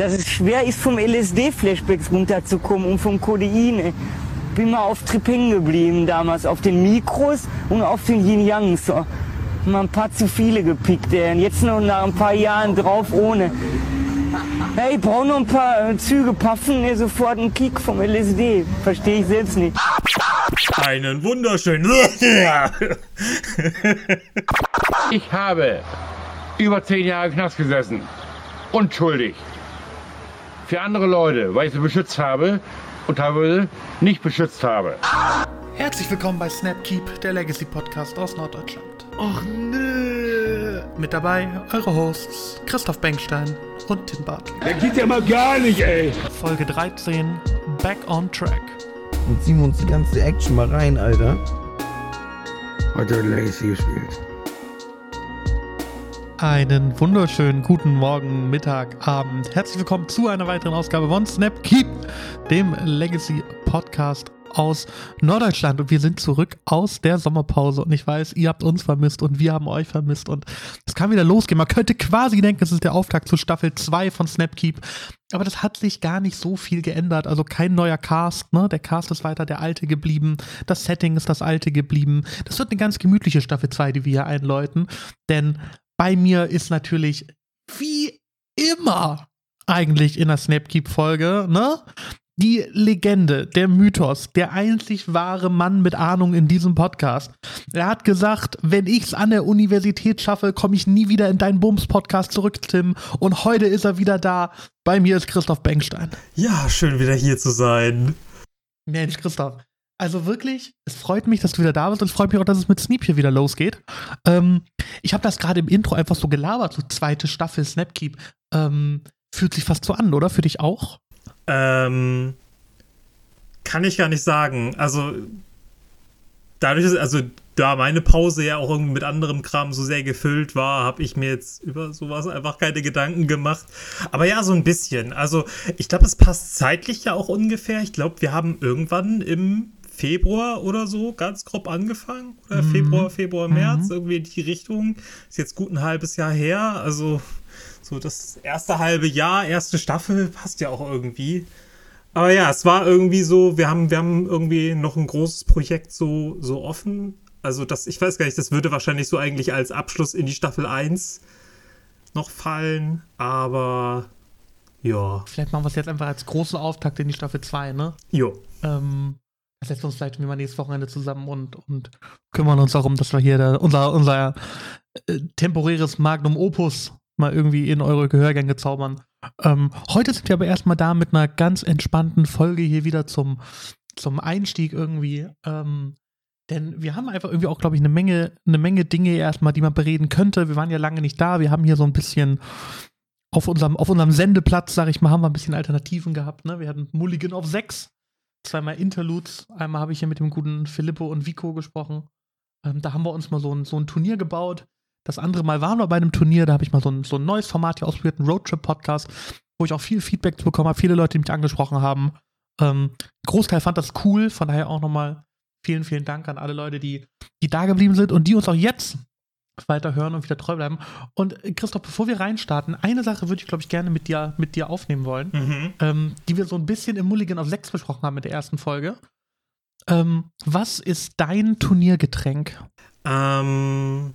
dass es schwer ist, vom LSD-Flashbacks runterzukommen und vom Codein. Bin mal auf Trip hängen geblieben damals, auf den Mikros und auf den Yin-Yangs. So. Mal ein paar zu viele gepickt, ey. Und jetzt noch nach ein paar Jahren drauf ohne. Hey, ich brauche noch ein paar äh, Züge paffen, ey, sofort einen Kick vom LSD. Verstehe ich selbst nicht. Einen wunderschönen. Ich habe über zehn Jahre im Knast gesessen. Unschuldig. Für andere Leute, weil ich sie beschützt habe und teilweise nicht beschützt habe. Herzlich willkommen bei Snapkeep, der Legacy Podcast aus Norddeutschland. Och nö. Mit dabei eure Hosts Christoph Bengstein und Tim Bartel. Der geht ja mal gar nicht, ey. Folge 13, Back on Track. Und ziehen wir uns die ganze Action mal rein, Alter. Heute wird Legacy gespielt. Einen wunderschönen guten Morgen, Mittag, Abend. Herzlich willkommen zu einer weiteren Ausgabe von Snapkeep, dem Legacy Podcast aus Norddeutschland. Und wir sind zurück aus der Sommerpause. Und ich weiß, ihr habt uns vermisst und wir haben euch vermisst. Und es kann wieder losgehen. Man könnte quasi denken, es ist der Auftakt zu Staffel 2 von Snapkeep. Aber das hat sich gar nicht so viel geändert. Also kein neuer Cast, ne? Der Cast ist weiter der alte geblieben. Das Setting ist das alte geblieben. Das wird eine ganz gemütliche Staffel 2, die wir hier einläuten. Denn bei mir ist natürlich wie immer eigentlich in der Snapkeep-Folge, ne? Die Legende, der Mythos, der einzig wahre Mann mit Ahnung in diesem Podcast. Er hat gesagt, wenn ich's an der Universität schaffe, komme ich nie wieder in deinen Bums-Podcast zurück, Tim. Und heute ist er wieder da. Bei mir ist Christoph Bengstein. Ja, schön wieder hier zu sein. Mensch, Christoph. Also wirklich, es freut mich, dass du wieder da bist und es freut mich auch, dass es mit Sneap hier wieder losgeht. Ähm, ich habe das gerade im Intro einfach so gelabert, so zweite Staffel Snapkeep. Ähm, fühlt sich fast so an, oder? Für dich auch? Ähm, kann ich gar nicht sagen. Also, dadurch, dass, also, da meine Pause ja auch irgendwie mit anderem Kram so sehr gefüllt war, habe ich mir jetzt über sowas einfach keine Gedanken gemacht. Aber ja, so ein bisschen. Also, ich glaube, es passt zeitlich ja auch ungefähr. Ich glaube, wir haben irgendwann im Februar oder so ganz grob angefangen. Oder Mhm. Februar, Februar, März, Mhm. irgendwie in die Richtung. Ist jetzt gut ein halbes Jahr her. Also, so das erste halbe Jahr, erste Staffel passt ja auch irgendwie. Aber ja, es war irgendwie so, wir haben, wir haben irgendwie noch ein großes Projekt so, so offen. Also das, ich weiß gar nicht, das würde wahrscheinlich so eigentlich als Abschluss in die Staffel 1 noch fallen, aber ja, Vielleicht machen wir es jetzt einfach als großen Auftakt in die Staffel 2, ne? jo. Ähm, das setzt uns vielleicht mal nächstes Wochenende zusammen und, und kümmern uns darum, dass wir hier da, unser, unser äh, temporäres Magnum Opus mal irgendwie in eure Gehörgänge zaubern. Ähm, heute sind wir aber erstmal da mit einer ganz entspannten Folge hier wieder zum, zum Einstieg irgendwie. Ähm, denn wir haben einfach irgendwie auch, glaube ich, eine Menge, eine Menge Dinge erstmal, die man bereden könnte. Wir waren ja lange nicht da. Wir haben hier so ein bisschen auf unserem, auf unserem Sendeplatz, sag ich mal, haben wir ein bisschen Alternativen gehabt. Ne? Wir hatten Mulligan auf 6, zweimal Interludes. Einmal habe ich hier mit dem guten Filippo und Vico gesprochen. Ähm, da haben wir uns mal so ein, so ein Turnier gebaut. Das andere Mal waren wir bei einem Turnier, da habe ich mal so ein, so ein neues Format hier ausprobiert, einen Roadtrip-Podcast, wo ich auch viel Feedback bekommen habe, viele Leute, die mich angesprochen haben. Ähm, Großteil fand das cool, von daher auch nochmal vielen, vielen Dank an alle Leute, die, die da geblieben sind und die uns auch jetzt weiter hören und wieder treu bleiben. Und äh, Christoph, bevor wir reinstarten, eine Sache würde ich, glaube ich, gerne mit dir, mit dir aufnehmen wollen, Mhm. ähm, die wir so ein bisschen im Mulligan auf 6 besprochen haben mit der ersten Folge. Ähm, was ist dein Turniergetränk? Ähm,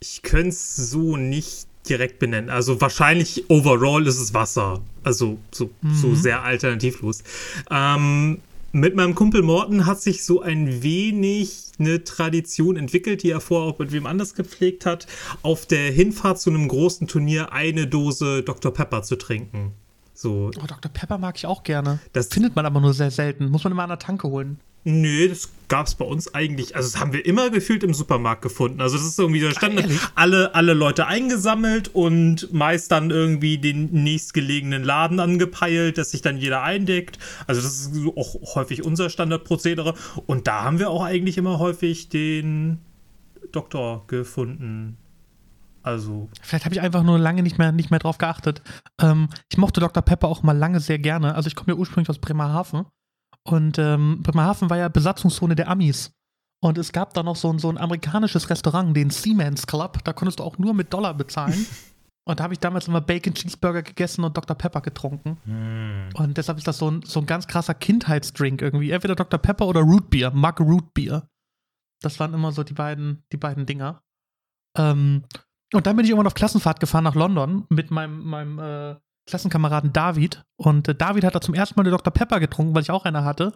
ich könnte es so nicht direkt benennen. Also wahrscheinlich overall ist es Wasser. Also so, so Mhm. sehr alternativlos. Ähm, mit meinem Kumpel Morten hat sich so ein wenig eine Tradition entwickelt, die er vorher auch mit wem anders gepflegt hat, auf der Hinfahrt zu einem großen Turnier eine Dose Dr. Pepper zu trinken. So, Oh, Dr. Pepper mag ich auch gerne. das Findet man aber nur sehr selten. Muss man immer an der Tanke holen. Nö, das gab's bei uns eigentlich. Also, das haben wir immer gefühlt im Supermarkt gefunden. Also, das ist irgendwie, standen ehrlich? alle, alle Leute eingesammelt und meist dann irgendwie den nächstgelegenen Laden angepeilt, dass sich dann jeder eindeckt. Also, das ist auch häufig unser Standardprozedere. Und da haben wir auch eigentlich immer häufig den Doktor gefunden. Also, Vielleicht habe ich einfach nur lange nicht mehr, nicht mehr drauf geachtet. Ähm, ich mochte Dr. Pepper auch mal lange sehr gerne. Also ich komme ja ursprünglich aus Bremerhaven. Und ähm, Bremerhaven war ja Besatzungszone der Amis. Und es gab da noch so ein, so ein amerikanisches Restaurant, den Seaman's Club. Da konntest du auch nur mit Dollar bezahlen. Und da habe ich damals immer Bacon Cheeseburger gegessen und Dr. Pepper getrunken. Hm. Und deshalb ist das so ein, so ein ganz krasser Kindheitsdrink irgendwie. Entweder Dr. Pepper oder Root Beer, Mug Root Beer. Das waren immer so die beiden, die beiden Dinger. Ähm, und dann bin ich irgendwann auf Klassenfahrt gefahren nach London mit meinem, meinem äh, Klassenkameraden David. Und äh, David hat da zum ersten Mal eine Dr. Pepper getrunken, weil ich auch eine hatte.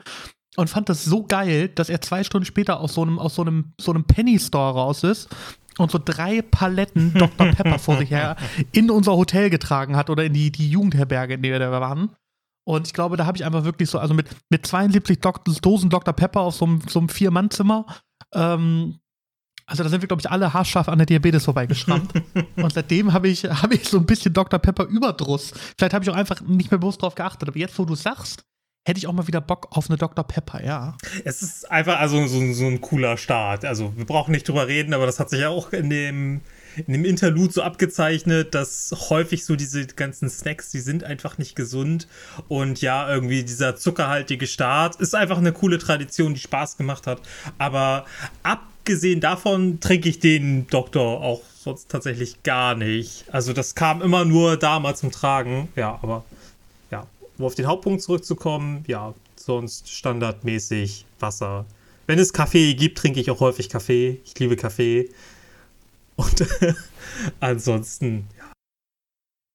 Und fand das so geil, dass er zwei Stunden später aus so einem, aus so einem, so einem Penny Store raus ist und so drei Paletten Dr. Pepper vor sich her in unser Hotel getragen hat oder in die, die Jugendherberge, in der wir waren. Und ich glaube, da habe ich einfach wirklich so, also mit, mit 72 Dok Dosen Dr. Pepper auf so einem, so einem Vier-Mann-Zimmer, ähm, also da sind wir, glaube ich, alle haarscharf an der Diabetes vorbeigeschrammt. und seitdem habe ich, hab ich so ein bisschen Dr. Pepper Überdruss. Vielleicht habe ich auch einfach nicht mehr bewusst drauf geachtet. Aber jetzt, wo du sagst, hätte ich auch mal wieder Bock auf eine Dr. Pepper, ja. Es ist einfach also so, so ein cooler Start. Also wir brauchen nicht drüber reden, aber das hat sich ja auch in dem, in dem Interlude so abgezeichnet, dass häufig so diese ganzen Snacks, die sind einfach nicht gesund. Und ja, irgendwie dieser zuckerhaltige Start ist einfach eine coole Tradition, die Spaß gemacht hat. Aber abgesehen davon trinke ich den Doktor auch sonst tatsächlich gar nicht. Also das kam immer nur da mal zum Tragen. Ja, aber ja, um auf den Hauptpunkt zurückzukommen, ja, sonst standardmäßig Wasser. Wenn es Kaffee gibt, trinke ich auch häufig Kaffee. Ich liebe Kaffee. Und ansonsten, ja.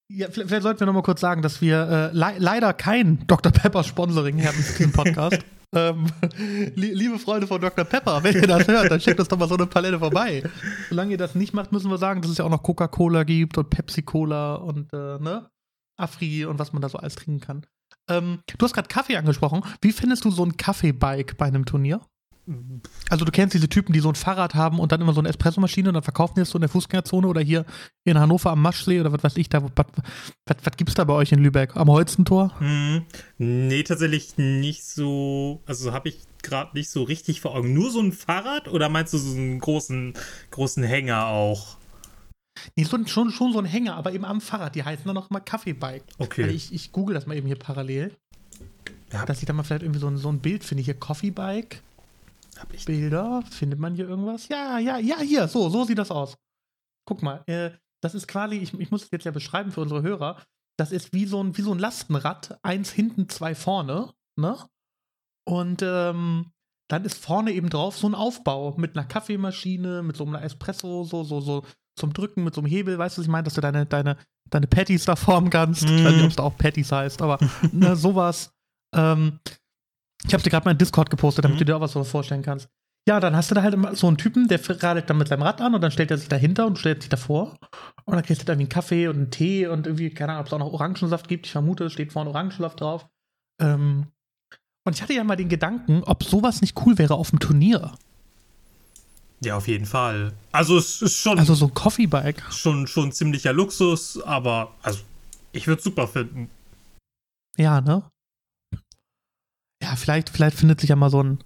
Ja, vielleicht, vielleicht sollten wir noch mal kurz sagen, dass wir äh, le leider kein Dr. Pepper Sponsoring haben für diesen Podcast. ähm, li liebe Freunde von Dr. Pepper, wenn ihr das hört, dann schickt uns doch mal so eine Palette vorbei. Solange ihr das nicht macht, müssen wir sagen, dass es ja auch noch Coca-Cola gibt und Pepsi-Cola und äh, ne? Afri und was man da so alles trinken kann. Ähm, du hast gerade Kaffee angesprochen. Wie findest du so ein Kaffeebike bei einem Turnier? Also du kennst diese Typen, die so ein Fahrrad haben und dann immer so eine Espressomaschine und dann verkaufen die es so in der Fußgängerzone oder hier in Hannover am Maschsee oder was weiß ich da. Was, was, was gibt's da bei euch in Lübeck? Am Holzentor? Hm, nee, tatsächlich nicht so. Also habe ich gerade nicht so richtig vor Augen. Nur so ein Fahrrad oder meinst du so einen großen, großen Hänger auch? Nee, so, schon, schon so ein Hänger, aber eben am Fahrrad. Die heißen dann noch immer Kaffeebike. Okay. Also ich, ich google das mal eben hier parallel. Ja. Dass ich da mal vielleicht irgendwie so ein, so ein Bild finde. Hier Coffeebike. Hab ich Bilder. Findet man hier irgendwas? Ja, ja, ja, hier. So, so sieht das aus. Guck mal. Äh, das ist quasi, ich, ich muss es jetzt ja beschreiben für unsere Hörer. Das ist wie so ein, wie so ein Lastenrad. Eins hinten, zwei vorne. Ne? Und ähm, dann ist vorne eben drauf so ein Aufbau mit einer Kaffeemaschine, mit so einer Espresso, so, so, so zum Drücken mit so einem Hebel, weißt du, was ich meine, dass du deine, deine, deine Patties da formen kannst. Ich weiß nicht, ob es da auch Patties heißt, aber ne, sowas. Ähm, ich habe dir gerade mal in Discord gepostet, damit Mhm. du dir auch was so vorstellen kannst. Ja, dann hast du da halt immer so einen Typen, der radelt dann mit seinem Rad an und dann stellt er sich dahinter und stellt sich davor. Und dann kriegst du dann irgendwie einen Kaffee und einen Tee und irgendwie, keine Ahnung, ob es auch noch Orangensaft gibt. Ich vermute, es steht vorne Orangensaft drauf. Ähm, und ich hatte ja mal den Gedanken, ob sowas nicht cool wäre auf dem Turnier. Ja, auf jeden Fall. Also es ist schon, Also so ein Coffeebike. schon, schon ziemlicher Luxus, aber also ich würde es super finden. Ja, ne? Ja, vielleicht, vielleicht findet sich ja mal so ein,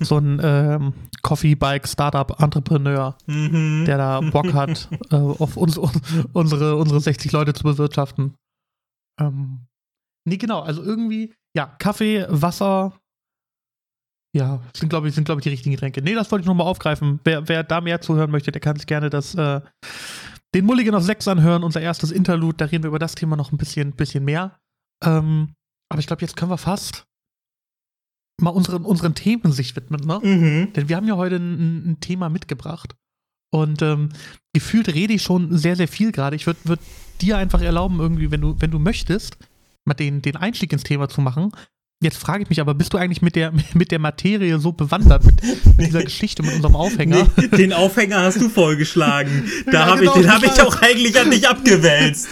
so ein ähm, Coffee-Bike-Startup-Entrepreneur, Mhm. der da Bock hat, äh, auf uns, unsere, unsere 60 Leute zu bewirtschaften. Ähm, nee, genau, also irgendwie, ja, Kaffee, Wasser, ja, sind, glaube ich, sind, glaube ich, die richtigen Getränke. Nee, das wollte ich nochmal aufgreifen. Wer, wer da mehr zuhören möchte, der kann sich gerne das, äh, den Mulligan auf 6 anhören, unser erstes Interlude. Da reden wir über das Thema noch ein bisschen, bisschen mehr. Ähm, aber ich glaube, jetzt können wir fast mal unseren, unseren Themen sich widmen, ne? Mhm. Denn wir haben ja heute ein, ein Thema mitgebracht. Und ähm, gefühlt rede ich schon sehr, sehr viel gerade. Ich würde würd dir einfach erlauben, irgendwie, wenn du, wenn du möchtest, mal den, den Einstieg ins Thema zu machen. Jetzt frage ich mich aber, bist du eigentlich mit der, mit der Materie so bewandert, mit, mit dieser Geschichte, mit unserem Aufhänger? Nee, den Aufhänger hast du vorgeschlagen. Da Ja, hab genau, ich, den habe ich auch eigentlich an dich abgewälzt.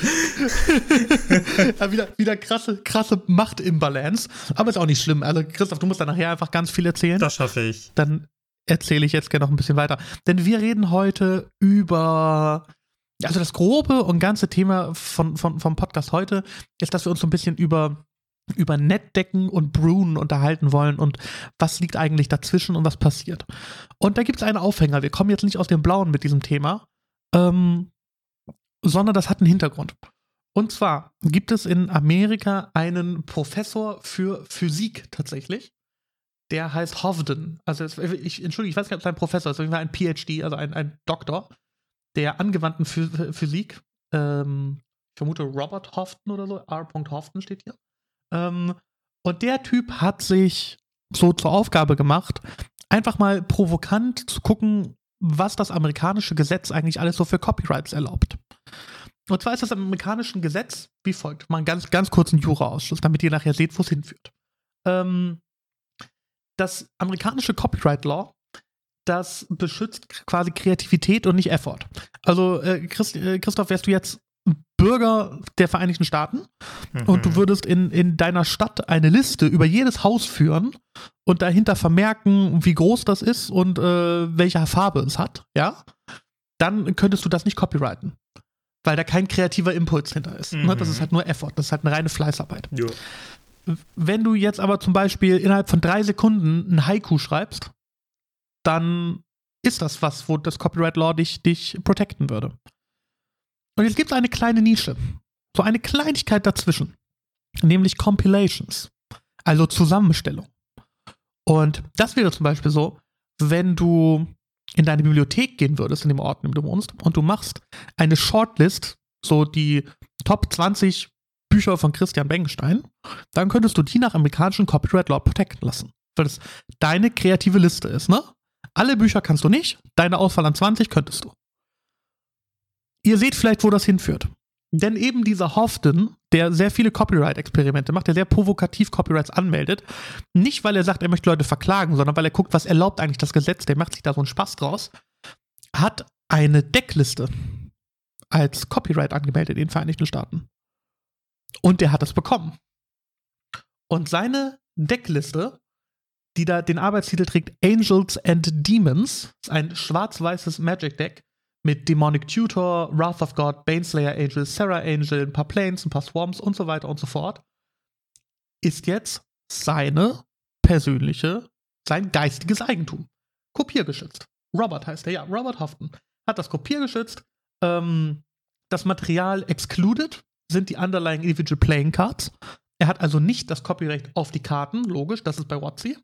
Ja, wieder, wieder krasse, krasse Machtimbalance. Aber ist auch nicht schlimm. Also, Christoph, du musst da nachher einfach ganz viel erzählen. Das schaffe ich. dann erzähle ich jetzt gerne noch ein bisschen weiter. Denn wir reden heute über. Also das grobe und ganze Thema von, von, vom Podcast heute ist, dass wir uns so ein bisschen über, über Nettdecken und Brewen unterhalten wollen und was liegt eigentlich dazwischen und was passiert. Und da gibt es einen Aufhänger. Wir kommen jetzt nicht aus dem Blauen mit diesem Thema, ähm, sondern das hat einen Hintergrund. Und zwar gibt es in Amerika einen Professor für Physik tatsächlich der heißt Hovden. Also ich, entschuldige, ich weiß nicht, ob es ein Professor ist, Fall ein PhD, also ein, ein Doktor der angewandten Phy Physik. Ähm, Ich vermute Robert Hofton oder so. R. Hofton steht hier. Ähm, und der Typ hat sich so zur Aufgabe gemacht, einfach mal provokant zu gucken, was das amerikanische Gesetz eigentlich alles so für Copyrights erlaubt. Und zwar ist das im amerikanischen Gesetz wie folgt. Mal einen ganz, ganz kurzen Jura-Ausschuss, damit ihr nachher seht, wo es hinführt. Ähm, das amerikanische Copyright Law, das beschützt quasi Kreativität und nicht Effort. Also, äh, Christ, äh, Christoph, wärst du jetzt Bürger der Vereinigten Staaten und du würdest in, in deiner Stadt eine Liste über jedes Haus führen und dahinter vermerken, wie groß das ist und äh, welche Farbe es hat, ja, dann könntest du das nicht copyrighten. Weil da kein kreativer Impuls hinter ist. Ne? Das ist halt nur Effort, das ist halt eine reine Fleißarbeit. Jo. Wenn du jetzt aber zum Beispiel innerhalb von drei Sekunden ein Haiku schreibst, dann ist das was, wo das Copyright Law dich, dich protecten würde. Und jetzt gibt es eine kleine Nische. So eine Kleinigkeit dazwischen. Nämlich Compilations. Also Zusammenstellung. Und das wäre zum Beispiel so, wenn du in deine Bibliothek gehen würdest, in dem Ort, in dem du wohnst, und du machst eine Shortlist, so die Top 20 Bücher von Christian Bengenstein, dann könntest du die nach amerikanischem Copyright Law protecten lassen. Weil das deine kreative Liste ist, ne? Alle Bücher kannst du nicht, deine Auswahl an 20 könntest du. Ihr seht vielleicht, wo das hinführt. Denn eben dieser Hofton, der sehr viele Copyright-Experimente macht, der sehr provokativ Copyrights anmeldet, nicht weil er sagt, er möchte Leute verklagen, sondern weil er guckt, was erlaubt eigentlich das Gesetz, der macht sich da so einen Spaß draus, hat eine Deckliste als Copyright angemeldet in den Vereinigten Staaten. Und der hat das bekommen. Und seine Deckliste, die da den Arbeitstitel trägt Angels and Demons, ist ein schwarz-weißes Magic Deck mit Demonic Tutor, Wrath of God, Baneslayer Angel, Sarah Angel, ein paar Planes, ein paar Swarms und so weiter und so fort, ist jetzt seine persönliche, sein geistiges Eigentum. Kopiergeschützt. Robert heißt er, ja, Robert Houghton hat das kopiergeschützt. Ähm, das Material excluded sind die underlying individual playing cards. Er hat also nicht das Copyright auf die Karten, logisch, das ist bei WotC.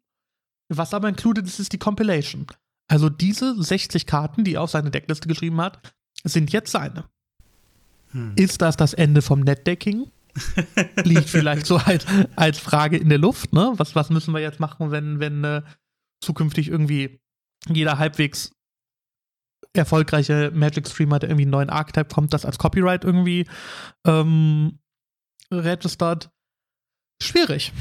Was aber included ist, ist die Compilation. Also diese 60 Karten, die er auf seine Deckliste geschrieben hat, sind jetzt seine. Hm. Ist das das Ende vom Netdecking? Liegt vielleicht so als, als Frage in der Luft, ne? Was, was müssen wir jetzt machen, wenn, wenn äh, zukünftig irgendwie jeder halbwegs erfolgreiche Magic-Streamer, der irgendwie einen neuen Archetype kommt, das als Copyright irgendwie ähm, registert? Schwierig.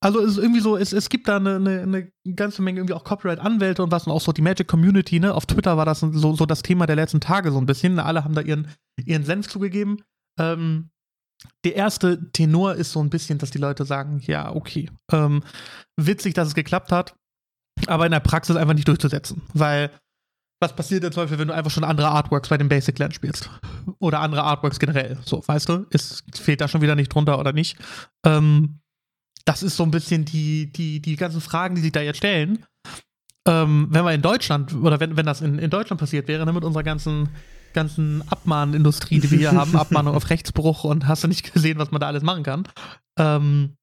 Also es ist irgendwie so, es, es gibt da eine, eine, eine ganze Menge irgendwie auch Copyright-Anwälte und was und auch so die Magic-Community, ne? Auf Twitter war das so, so das Thema der letzten Tage so ein bisschen. Alle haben da ihren, ihren Senf zugegeben. Ähm, der erste Tenor ist so ein bisschen, dass die Leute sagen, ja, okay, ähm, witzig, dass es geklappt hat, aber in der Praxis einfach nicht durchzusetzen. Weil was passiert im Zweifel, wenn du einfach schon andere Artworks bei dem Basic Land spielst? Oder andere Artworks generell, so, weißt du? Ist, fehlt da schon wieder nicht drunter oder nicht? Ähm, das ist so ein bisschen die, die, die ganzen Fragen, die sich da jetzt stellen. Ähm, wenn wir in Deutschland, oder wenn, wenn das in, in Deutschland passiert wäre, ne, mit unserer ganzen, ganzen Abmahnindustrie, die wir hier haben, Abmahnung auf Rechtsbruch und hast du nicht gesehen, was man da alles machen kann, ähm,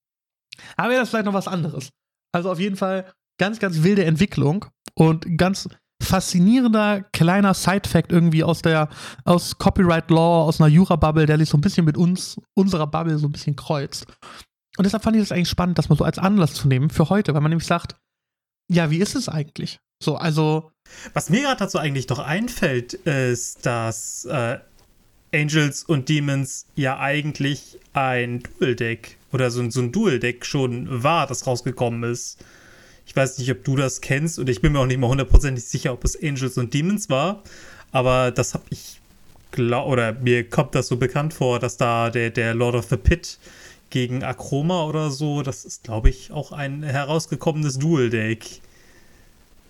aber wäre das vielleicht noch was anderes. Also auf jeden Fall ganz, ganz wilde Entwicklung und ganz faszinierender kleiner Side-Fact irgendwie aus der, aus Copyright Law, aus einer Jura-Bubble, der sich so ein bisschen mit uns, unserer Bubble so ein bisschen kreuzt. Und deshalb fand ich das eigentlich spannend, das mal so als Anlass zu nehmen für heute, weil man nämlich sagt, ja, wie ist es eigentlich? So, also. Was mir gerade dazu eigentlich doch einfällt, ist, dass äh, Angels und Demons ja eigentlich ein Dual-Deck oder so, so ein Dual-Deck schon war, das rausgekommen ist. Ich weiß nicht, ob du das kennst und ich bin mir auch nicht mal hundertprozentig sicher, ob es Angels und Demons war, aber das habe ich glaub, oder mir kommt das so bekannt vor, dass da der, der Lord of the Pit gegen Akroma oder so, das ist, glaube ich, auch ein herausgekommenes Dual-Deck.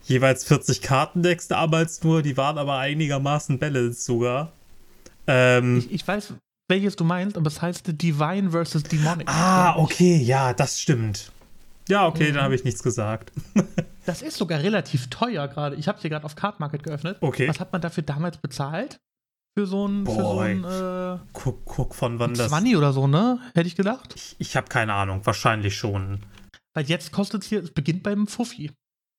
Jeweils 40 Kartendecks damals nur, die waren aber einigermaßen balanced sogar. Ähm, ich, ich weiß, welches du meinst, aber es heißt Divine versus Demonic. ah, okay, ja, das stimmt. Ja, okay, mhm. dann habe ich nichts gesagt. das ist sogar relativ teuer gerade. Ich habe es hier gerade auf Card Market geöffnet. Okay. Was hat man dafür damals bezahlt? Für so ein, für so ein äh, guck, guck, von wann das. 20 oder so, ne? Hätte ich gedacht. Ich, ich habe keine Ahnung, wahrscheinlich schon. Weil jetzt kostet es hier, es beginnt beim Fuffi.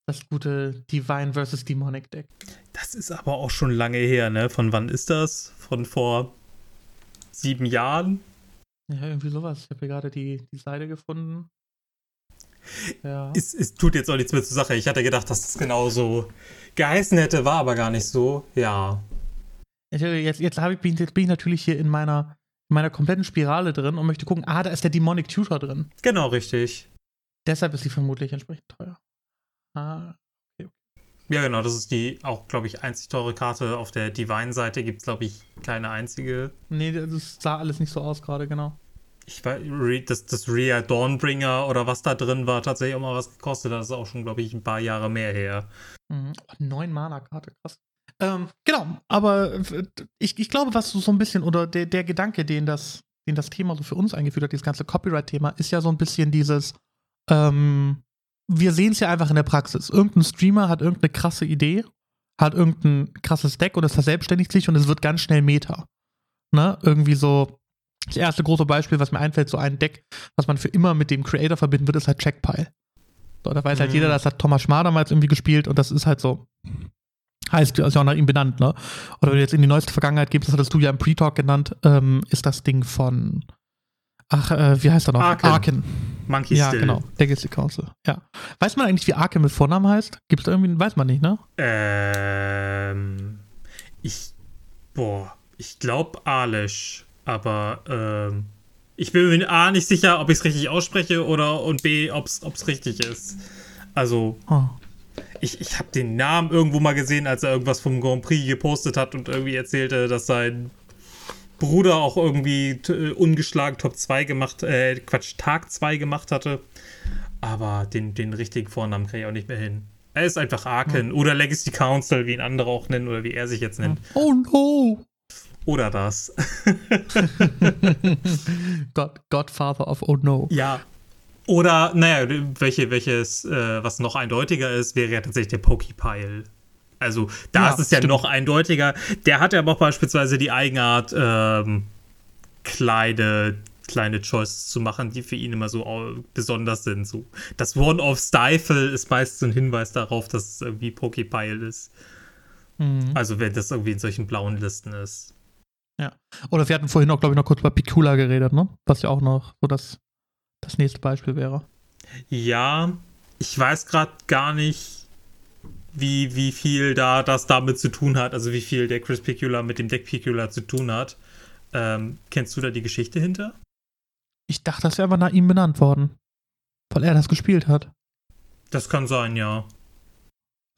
Das gute Divine vs. Demonic Deck. Das ist aber auch schon lange her, ne? Von wann ist das? Von vor sieben Jahren. Ja, irgendwie sowas. Ich habe hier gerade die, die Seite gefunden. Ja. Es, es tut jetzt auch nichts mehr zur Sache. Ich hatte gedacht, dass das genauso geheißen hätte, war aber gar nicht so. Ja. Ich, jetzt jetzt, ich, bin, jetzt bin ich natürlich hier in meiner, in meiner kompletten Spirale drin und möchte gucken, ah, da ist der Demonic Tutor drin. Genau, richtig. Deshalb ist sie vermutlich entsprechend teuer. Ah, Ja, genau, das ist die auch, glaube ich, einzig teure Karte. Auf der Divine-Seite gibt es, glaube ich, keine einzige. nee, das sah alles nicht so aus gerade, genau. Ich weiß, das, das Rhea Dawnbringer oder was da drin war, tatsächlich auch mal was gekostet. Das ist auch schon, glaube ich, ein paar Jahre mehr her. Mhm. Neun Mana-Karte, krass. Ähm, genau, aber äh, ich, ich glaube, was so ein bisschen, oder der, der Gedanke, den das, den das Thema so für uns eingeführt hat, dieses ganze Copyright-Thema, ist ja so ein bisschen dieses, ähm, wir sehen es ja einfach in der Praxis. Irgendein Streamer hat irgendeine krasse Idee, hat irgendein krasses Deck und es verselbstständigt sich und es wird ganz schnell Meta. Ne? Irgendwie so, das erste große Beispiel, was mir einfällt, so ein Deck, was man für immer mit dem Creator verbinden wird, ist halt Checkpile. So, da weiß halt Mhm. jeder, das hat Thomas Schmar damals irgendwie gespielt und das ist halt so, heißt, ist ja auch nach ihm benannt, ne? Oder wenn du jetzt in die neueste Vergangenheit gehst, das hattest du ja im Pre-Talk genannt, ähm, ist das Ding von, ach, äh, wie heißt er noch? Arken. Monkey Ja, Still. genau. Legacy Council. Ja. Weiß man eigentlich, wie Arken mit Vornamen heißt? Gibt es irgendwie, weiß man nicht, ne? Ähm, ich, boah, ich glaube Alish, aber ähm, ich bin mir A nicht sicher, ob ich es richtig ausspreche oder und B, ob es richtig ist. Also, Oh. ich, ich habe den Namen irgendwo mal gesehen, als er irgendwas vom Grand Prix gepostet hat und irgendwie erzählte, dass sein Bruder auch irgendwie äh, ungeschlagen Top 2 gemacht, äh, Quatsch, Tag 2 gemacht hatte. Aber den, den richtigen Vornamen kriege ich auch nicht mehr hin. Er ist einfach Arken oder Legacy Council, wie ihn andere auch nennen oder wie er sich jetzt nennt. Oh no! Oder das. God, Godfather of Oh no. ja. Oder, naja, welche, welches, äh, was noch eindeutiger ist, wäre ja tatsächlich der Pokepile. Also, da Ja, ist es ja stimmt. noch eindeutiger. Der hat ja aber auch beispielsweise die Eigenart, ähm, kleine, kleine Choices zu machen, die für ihn immer so besonders sind. So, das One-of-Stifle ist meist so ein Hinweis darauf, dass es irgendwie Pokepile ist. Mhm. Also, wenn das irgendwie in solchen blauen Listen ist. Oder wir hatten vorhin auch, glaube ich, noch kurz über Picula geredet, ne? Was ja auch noch so das, das nächste Beispiel wäre. Ja, ich weiß gerade gar nicht, wie, wie viel da das damit zu tun hat, also wie viel der Chris Picula mit dem Deck Picula zu tun hat. Ähm, kennst du da die Geschichte hinter? Ich dachte, das wäre einfach nach ihm benannt worden. Weil er das gespielt hat. Das kann sein, ja.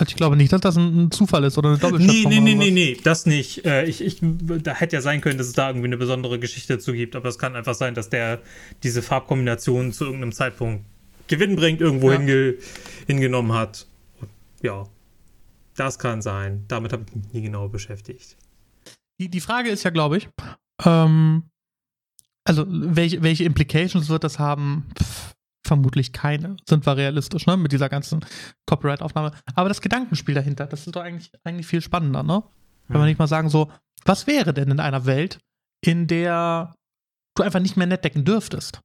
Also ich glaube nicht, dass das ein, Zufall ist oder eine Nee, Doppelschöpfung nee, nee, nee, was. nee, das nicht. Äh, ich, ich, da hätte ja sein können, dass es da irgendwie eine besondere Geschichte dazu gibt, aber es kann einfach sein, dass der diese Farbkombination zu irgendeinem Zeitpunkt Gewinn bringt, irgendwo Ja. hinge, hingenommen hat. Ja, das kann sein. Damit habe ich mich nie genau beschäftigt. Die, die Frage ist ja, glaube ich, ähm, also welche, welche Implications wird das haben? Pff, vermutlich keine. Sind wir realistisch, ne? Mit dieser ganzen Copyright-Aufnahme. Aber das Gedankenspiel dahinter, das ist doch eigentlich, eigentlich viel spannender, ne? Wenn wir nicht mal sagen, so, was wäre denn in einer Welt, in der du einfach nicht mehr nett decken dürftest?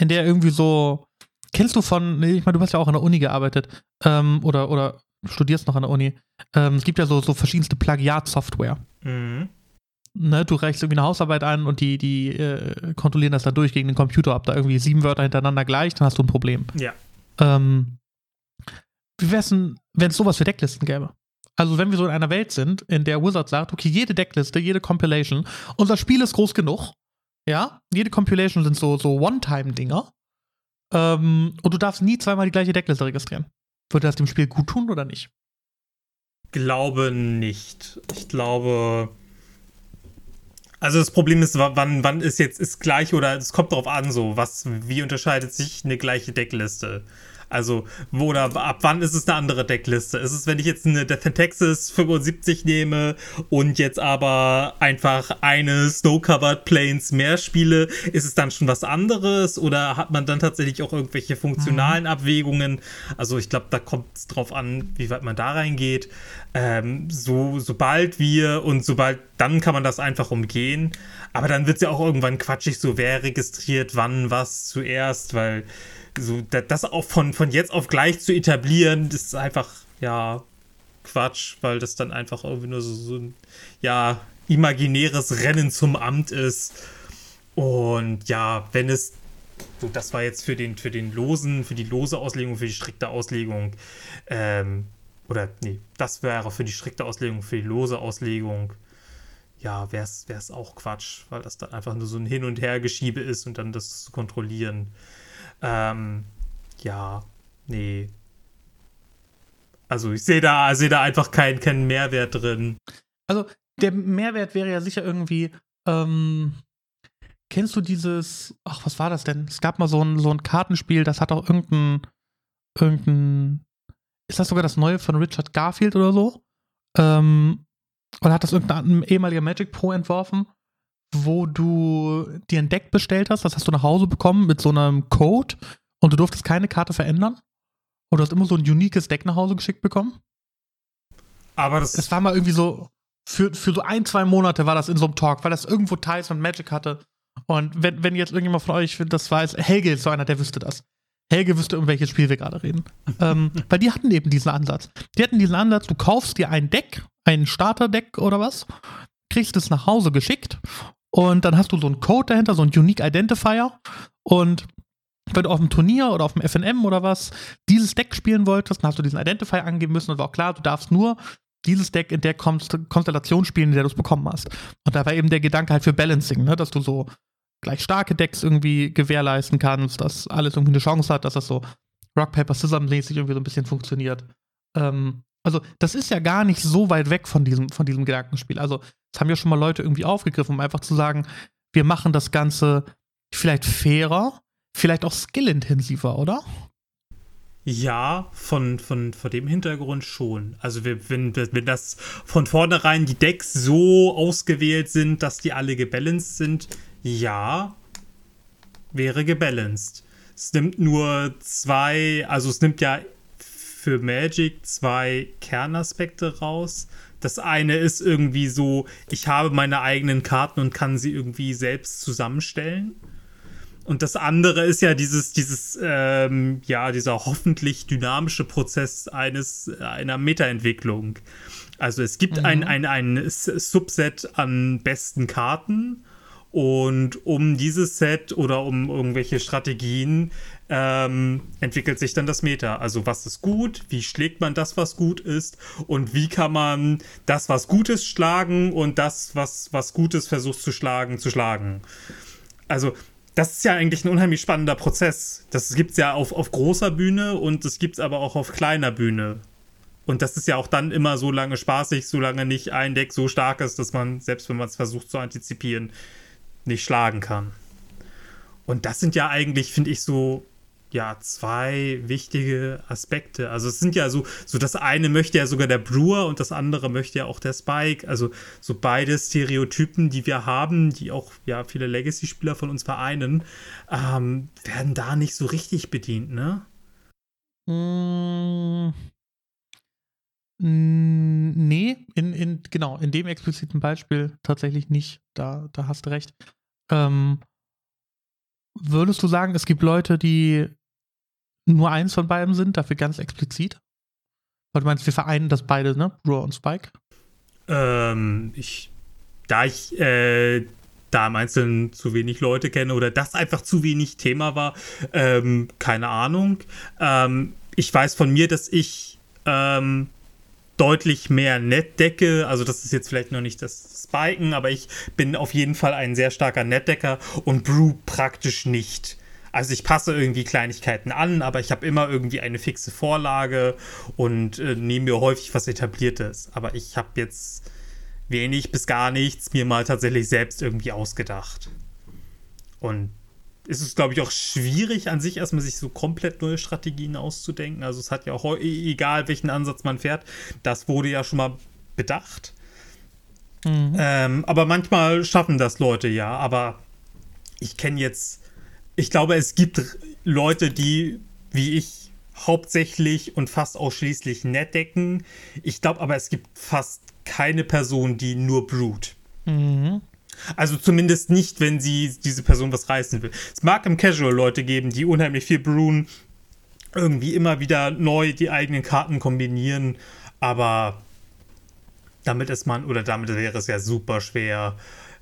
In der irgendwie so, kennst du von, ich meine, du hast ja auch an der Uni gearbeitet, ähm, oder, oder studierst noch an der Uni. Ähm, es gibt ja so, so verschiedenste Plagiat-Software Mhm. Ne, du reichst irgendwie eine Hausarbeit ein und die, die äh, kontrollieren das dann durch gegen den Computer, ob da irgendwie sieben Wörter hintereinander gleich, dann hast du ein Problem. Ja. Ähm, wie wär's denn, wenn es sowas für Decklisten gäbe? Also, wenn wir so in einer Welt sind, in der Wizard sagt, okay, jede Deckliste, jede Compilation, unser Spiel ist groß genug, ja, jede Compilation sind so, so One-Time-Dinger, ähm, und du darfst nie zweimal die gleiche Deckliste registrieren. Würde das dem Spiel gut tun oder nicht? Glaube nicht. Ich glaube. Also das Problem ist, wa- wann, wann ist jetzt ist gleich oder es kommt darauf an, so was, wie unterscheidet sich eine gleiche Deckliste? Also, wo oder ab wann ist es eine andere Deckliste? Ist es, wenn ich jetzt eine Death in Texas 75 nehme und jetzt aber einfach eine Snow-Covered Plains mehr spiele, ist es dann schon was anderes oder hat man dann tatsächlich auch irgendwelche funktionalen Abwägungen? Also, ich glaube, da kommt es drauf an, wie weit man da reingeht. Ähm, so, sobald wir und sobald, dann kann man das einfach umgehen. Aber dann wird es ja auch irgendwann quatschig, so wer registriert wann was zuerst, weil so da- das auch von, von jetzt auf gleich zu etablieren, das ist einfach, ja, Quatsch, weil das dann einfach irgendwie nur so, so ein, ja, imaginäres Rennen zum Amt ist. Und ja, wenn es so, das war jetzt für den, für den losen, für die lose Auslegung, für die strikte Auslegung, ähm, oder nee, das wäre für die strikte Auslegung, für die lose Auslegung, ja, wäre es auch Quatsch, weil das dann einfach nur so ein Hin- und Hergeschiebe ist und dann das zu kontrollieren. Ähm, ja, nee. Also ich sehe da, seh da einfach keinen kein Mehrwert drin. Also der Mehrwert wäre ja sicher irgendwie, ähm, kennst du dieses, ach, was war das denn? Es gab mal so ein, so ein Kartenspiel, das hat auch irgendein, irgendein, ist das sogar das neue von Richard Garfield oder so? Ähm, oder hat das irgendein ehemaliger Magic Pro entworfen, wo du dir ein Deck bestellt hast, das hast du nach Hause bekommen mit so einem Code und du durftest keine Karte verändern? Und du hast immer so ein uniques Deck nach Hause geschickt bekommen? Aber das. Es war mal irgendwie so, für, für so ein, zwei Monate war das in so einem Talk, weil das irgendwo Ties und Magic hatte. Und wenn, wenn jetzt irgendjemand von euch das weiß, Helge ist so einer, der wüsste das. Helge wüsste, um welches Spiel wir gerade reden. ähm, weil die hatten eben diesen Ansatz. Die hatten diesen Ansatz, du kaufst dir ein Deck, ein Starter-Deck oder was, kriegst es nach Hause geschickt und dann hast du so einen Code dahinter, so einen Unique Identifier und wenn du auf dem Turnier oder auf dem FNM oder was dieses Deck spielen wolltest, dann hast du diesen Identifier angeben müssen und war auch klar, du darfst nur dieses Deck in der Konstellation spielen, in der du es bekommen hast. Und da war eben der Gedanke halt für Balancing, ne? dass du so gleich starke Decks irgendwie gewährleisten kannst, dass alles irgendwie eine Chance hat, dass das so Rock, Paper, Scissors mäßig irgendwie so ein bisschen funktioniert. Ähm, also, das ist ja gar nicht so weit weg von diesem, von diesem Gedankenspiel. Also, das haben ja schon mal Leute irgendwie aufgegriffen, um einfach zu sagen, wir machen das Ganze vielleicht fairer, vielleicht auch skillintensiver, oder? Ja, von, von, von dem Hintergrund schon. Also wenn, wenn das von vornherein die Decks so ausgewählt sind, dass die alle gebalanced sind, ja, wäre gebalanced. Es nimmt nur zwei, also es nimmt ja für Magic zwei Kernaspekte raus. Das eine ist irgendwie so, ich habe meine eigenen Karten und kann sie irgendwie selbst zusammenstellen. Und das andere ist ja dieses, dieses, ähm, ja, dieser hoffentlich dynamische Prozess eines, einer Metaentwicklung. Also es gibt mhm. ein, ein, ein Subset an besten Karten und um dieses Set oder um irgendwelche Strategien ähm, entwickelt sich dann das Meta. Also was ist gut, wie schlägt man das, was gut ist und wie kann man das, was gut ist, schlagen und das, was, was gut ist, versucht zu schlagen, zu schlagen. Also das ist ja eigentlich ein unheimlich spannender Prozess. Das gibt es ja auf, auf großer Bühne und das gibt es aber auch auf kleiner Bühne. Und das ist ja auch dann immer so lange spaßig, solange nicht ein Deck so stark ist, dass man, selbst wenn man es versucht zu antizipieren, nicht schlagen kann. Und das sind ja eigentlich, finde ich, so ja zwei wichtige Aspekte. Also es sind ja so, so das eine möchte ja sogar der Brewer und das andere möchte ja auch der Spike. Also so beide Stereotypen, die wir haben, die auch ja viele Legacy-Spieler von uns vereinen, ähm, werden da nicht so richtig bedient, ne? Mm, nee, in, in, genau, in dem expliziten Beispiel tatsächlich nicht. Da, da hast du recht. Ähm, würdest du sagen, es gibt Leute, die nur eins von beiden sind, dafür ganz explizit? Weil du meinst, wir vereinen das beide, ne? Brewer und Spike? Ähm, ich, da ich, äh, da im Einzelnen zu wenig Leute kenne oder das einfach zu wenig Thema war, ähm, keine Ahnung. Ähm, ich weiß von mir, dass ich ähm, deutlich mehr Netdecke, also das ist jetzt vielleicht noch nicht das Spiken, aber ich bin auf jeden Fall ein sehr starker Netdecker und Brew praktisch nicht. Also ich passe irgendwie Kleinigkeiten an, aber ich habe immer irgendwie eine fixe Vorlage und äh, nehme mir häufig was Etabliertes. Aber ich habe jetzt wenig bis gar nichts mir mal tatsächlich selbst irgendwie ausgedacht. Und es ist, glaube ich, auch schwierig an sich erstmal sich so komplett neue Strategien auszudenken. Also es hat ja auch, e-, egal welchen Ansatz man fährt, das wurde ja schon mal bedacht. Mhm. Ähm, aber manchmal schaffen das Leute ja. Aber ich kenne jetzt ich glaube, es gibt Leute, die, wie ich, hauptsächlich und fast ausschließlich nett decken. Ich glaube aber, es gibt fast keine Person, die nur brut. Mhm. Also zumindest nicht, wenn sie diese Person was reißen will. Es mag im Casual Leute geben, die unheimlich viel brewen, irgendwie immer wieder neu die eigenen Karten kombinieren, aber damit ist man, oder damit wäre es ja super schwer,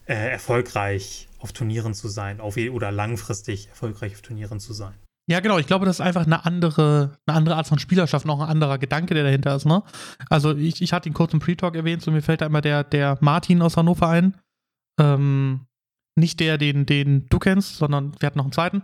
äh, erfolgreich auf Turnieren zu sein, auf, oder langfristig erfolgreich auf Turnieren zu sein. Ja, genau. Ich glaube, das ist einfach eine andere, eine andere Art von Spielerschaft, noch ein anderer Gedanke, der dahinter ist. Ne? Also ich, ich hatte ihn kurz im Pre-Talk erwähnt, so mir fällt da immer der, der Martin aus Hannover ein. Ähm, nicht der, den, den du kennst, sondern wir hatten noch einen zweiten.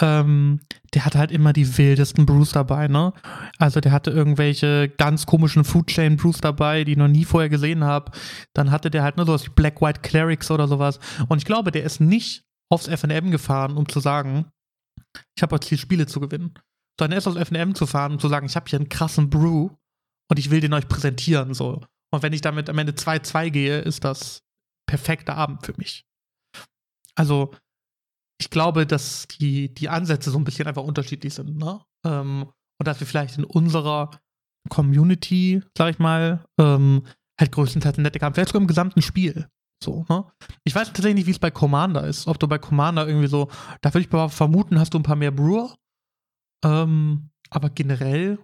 Ähm, der hatte halt immer die wildesten Brews dabei, ne? Also der hatte irgendwelche ganz komischen Food Chain Brews dabei, die ich noch nie vorher gesehen habe. Dann hatte der halt nur sowas wie Black White Clerics oder sowas. Und ich glaube, der ist nicht aufs FNM gefahren, um zu sagen, ich habe jetzt Ziel, Spiele zu gewinnen. Sondern er ist aufs FNM zu fahren, um zu sagen, ich habe hier einen krassen Brew und ich will den euch präsentieren. so. Und wenn ich damit am Ende 2-2 gehe, ist das perfekter Abend für mich. Also, ich glaube, dass die, die Ansätze so ein bisschen einfach unterschiedlich sind, ne? Ähm, und dass wir vielleicht in unserer Community, sag ich mal, ähm, halt größtenteils Netdeck haben, vielleicht sogar im gesamten Spiel. So, ne? Ich weiß tatsächlich nicht, wie es bei Commander ist. Ob du bei Commander irgendwie so, da würde ich vermuten, hast du ein paar mehr Brewer. Ähm, aber generell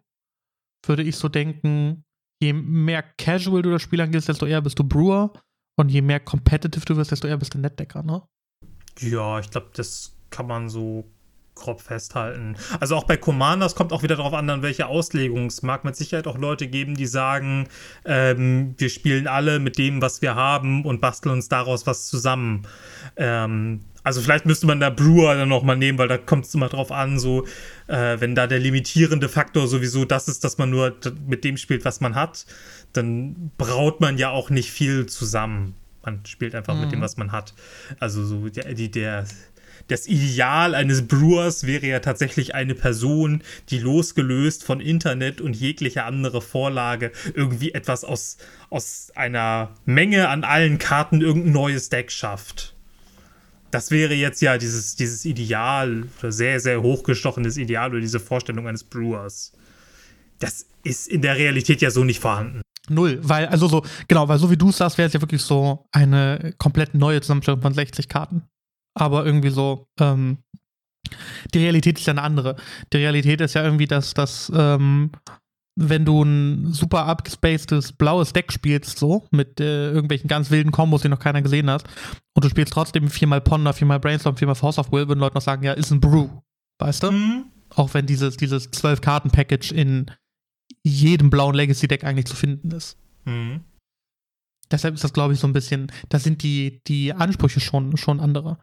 würde ich so denken, je mehr Casual du das Spiel angehst, desto eher bist du Brewer. Und je mehr competitive du wirst, desto eher bist du Netdecker, ne? Ja, ich glaube, das kann man so grob festhalten. Also auch bei Commanders kommt auch wieder darauf an, an welche Auslegung. Es mag mit Sicherheit auch Leute geben, die sagen, ähm, wir spielen alle mit dem, was wir haben und basteln uns daraus was zusammen. Ähm, also vielleicht müsste man da Brewer dann nochmal nehmen, weil da kommt es immer drauf an, so äh, wenn da der limitierende Faktor sowieso das ist, dass man nur mit dem spielt, was man hat, dann braut man ja auch nicht viel zusammen. Man spielt einfach mhm. mit dem, mhm. was man hat. Also so der, die, der, das Ideal eines Brewers wäre ja tatsächlich eine Person, die losgelöst von Internet und jeglicher andere Vorlage irgendwie etwas aus, aus einer Menge an allen Karten irgendein neues Deck schafft. Das wäre jetzt ja dieses, dieses Ideal, sehr, sehr hochgestochenes Ideal oder diese Vorstellung eines Brewers. Das ist in der Realität ja so nicht vorhanden. Null, weil, also so, genau, weil so wie du es sagst, wäre es ja wirklich so eine komplett neue Zusammenstellung von 60 Karten. Aber irgendwie so, ähm, die Realität ist ja eine andere. Die Realität ist ja irgendwie, dass, dass ähm, wenn du ein super abgespacedes blaues Deck spielst, so, mit äh, irgendwelchen ganz wilden Kombos, die noch keiner gesehen hat, und du spielst trotzdem viermal Ponder, viermal Brainstorm, viermal Force of Will, würden Leute noch sagen, ja, ist ein Brew. Weißt du? Mhm. Auch wenn dieses, dieses 12-Karten-Package in jedem blauen Legacy-Deck eigentlich zu finden ist. Mhm. Deshalb ist das, glaube ich, so ein bisschen, da sind die, die Ansprüche schon, schon andere.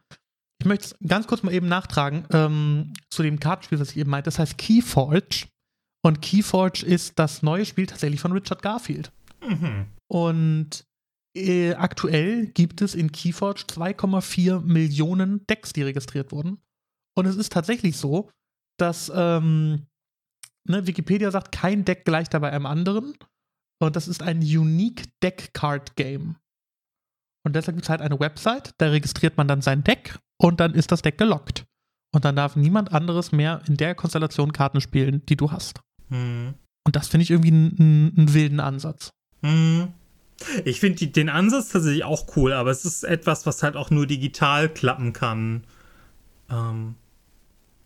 Ich möchte ganz kurz mal eben nachtragen ähm, zu dem Kartenspiel, was ich eben meinte. Das heißt Keyforge. Und Keyforge ist das neue Spiel tatsächlich von Richard Garfield. Mhm. Und äh, aktuell gibt es in Keyforge 2,4 Millionen Decks, die registriert wurden. Und es ist tatsächlich so, dass ähm, ne, Wikipedia sagt, kein Deck gleicht dabei einem anderen. Und das ist ein Unique Deck Card Game. Und deshalb gibt es halt eine Website, da registriert man dann sein Deck und dann ist das Deck gelockt. Und dann darf niemand anderes mehr in der Konstellation Karten spielen, die du hast. Mhm. Und das finde ich irgendwie einen wilden Ansatz. Mhm. Ich finde den Ansatz tatsächlich auch cool, aber es ist etwas, was halt auch nur digital klappen kann. Ähm,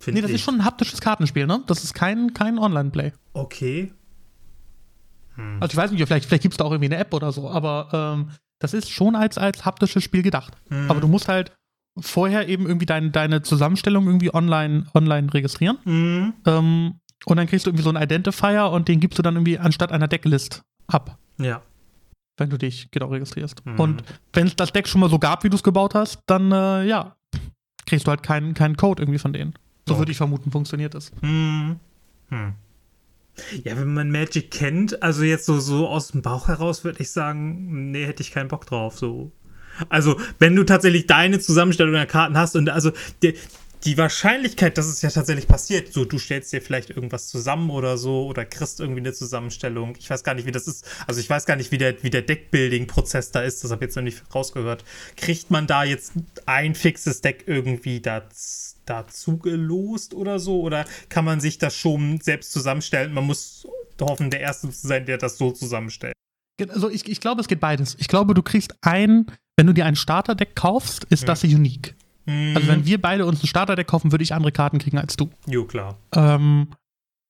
nee, das ich. ist schon ein haptisches Kartenspiel, ne? Das ist kein, kein Online-Play. Okay. Hm. Also ich weiß nicht, vielleicht, vielleicht gibt es da auch irgendwie eine App oder so, aber ähm, das ist schon als, als haptisches Spiel gedacht. Hm. Aber du musst halt vorher eben irgendwie dein, deine Zusammenstellung irgendwie online, online registrieren. Hm. Ähm, und dann kriegst du irgendwie so einen Identifier und den gibst du dann irgendwie anstatt einer Decklist ab. Ja. Wenn du dich genau registrierst. Mhm. Und wenn es das Deck schon mal so gab, wie du es gebaut hast, dann äh, ja, kriegst du halt keinen, keinen Code irgendwie von denen. So oh. würde ich vermuten, funktioniert das. Hm. Hm. Ja, wenn man Magic kennt, also jetzt so, so aus dem Bauch heraus, würde ich sagen, nee, hätte ich keinen Bock drauf. So. Also, wenn du tatsächlich deine Zusammenstellung der Karten hast und also die, die Wahrscheinlichkeit, dass es ja tatsächlich passiert, so du stellst dir vielleicht irgendwas zusammen oder so oder kriegst irgendwie eine Zusammenstellung. Ich weiß gar nicht, wie das ist. Also ich weiß gar nicht, wie der, wie der Deckbuilding-Prozess da ist. Das habe ich jetzt noch nicht rausgehört. Kriegt man da jetzt ein fixes Deck irgendwie dazu? dazu gelost oder so? Oder kann man sich das schon selbst zusammenstellen? Man muss hoffen, der Erste zu sein, der das so zusammenstellt. Also ich, ich glaube, es geht beides. Ich glaube, du kriegst ein, wenn du dir ein Starterdeck kaufst, ist ja. das unique. Mhm. Also wenn wir beide uns ein Starterdeck kaufen, würde ich andere Karten kriegen als du. Jo, klar. Ähm,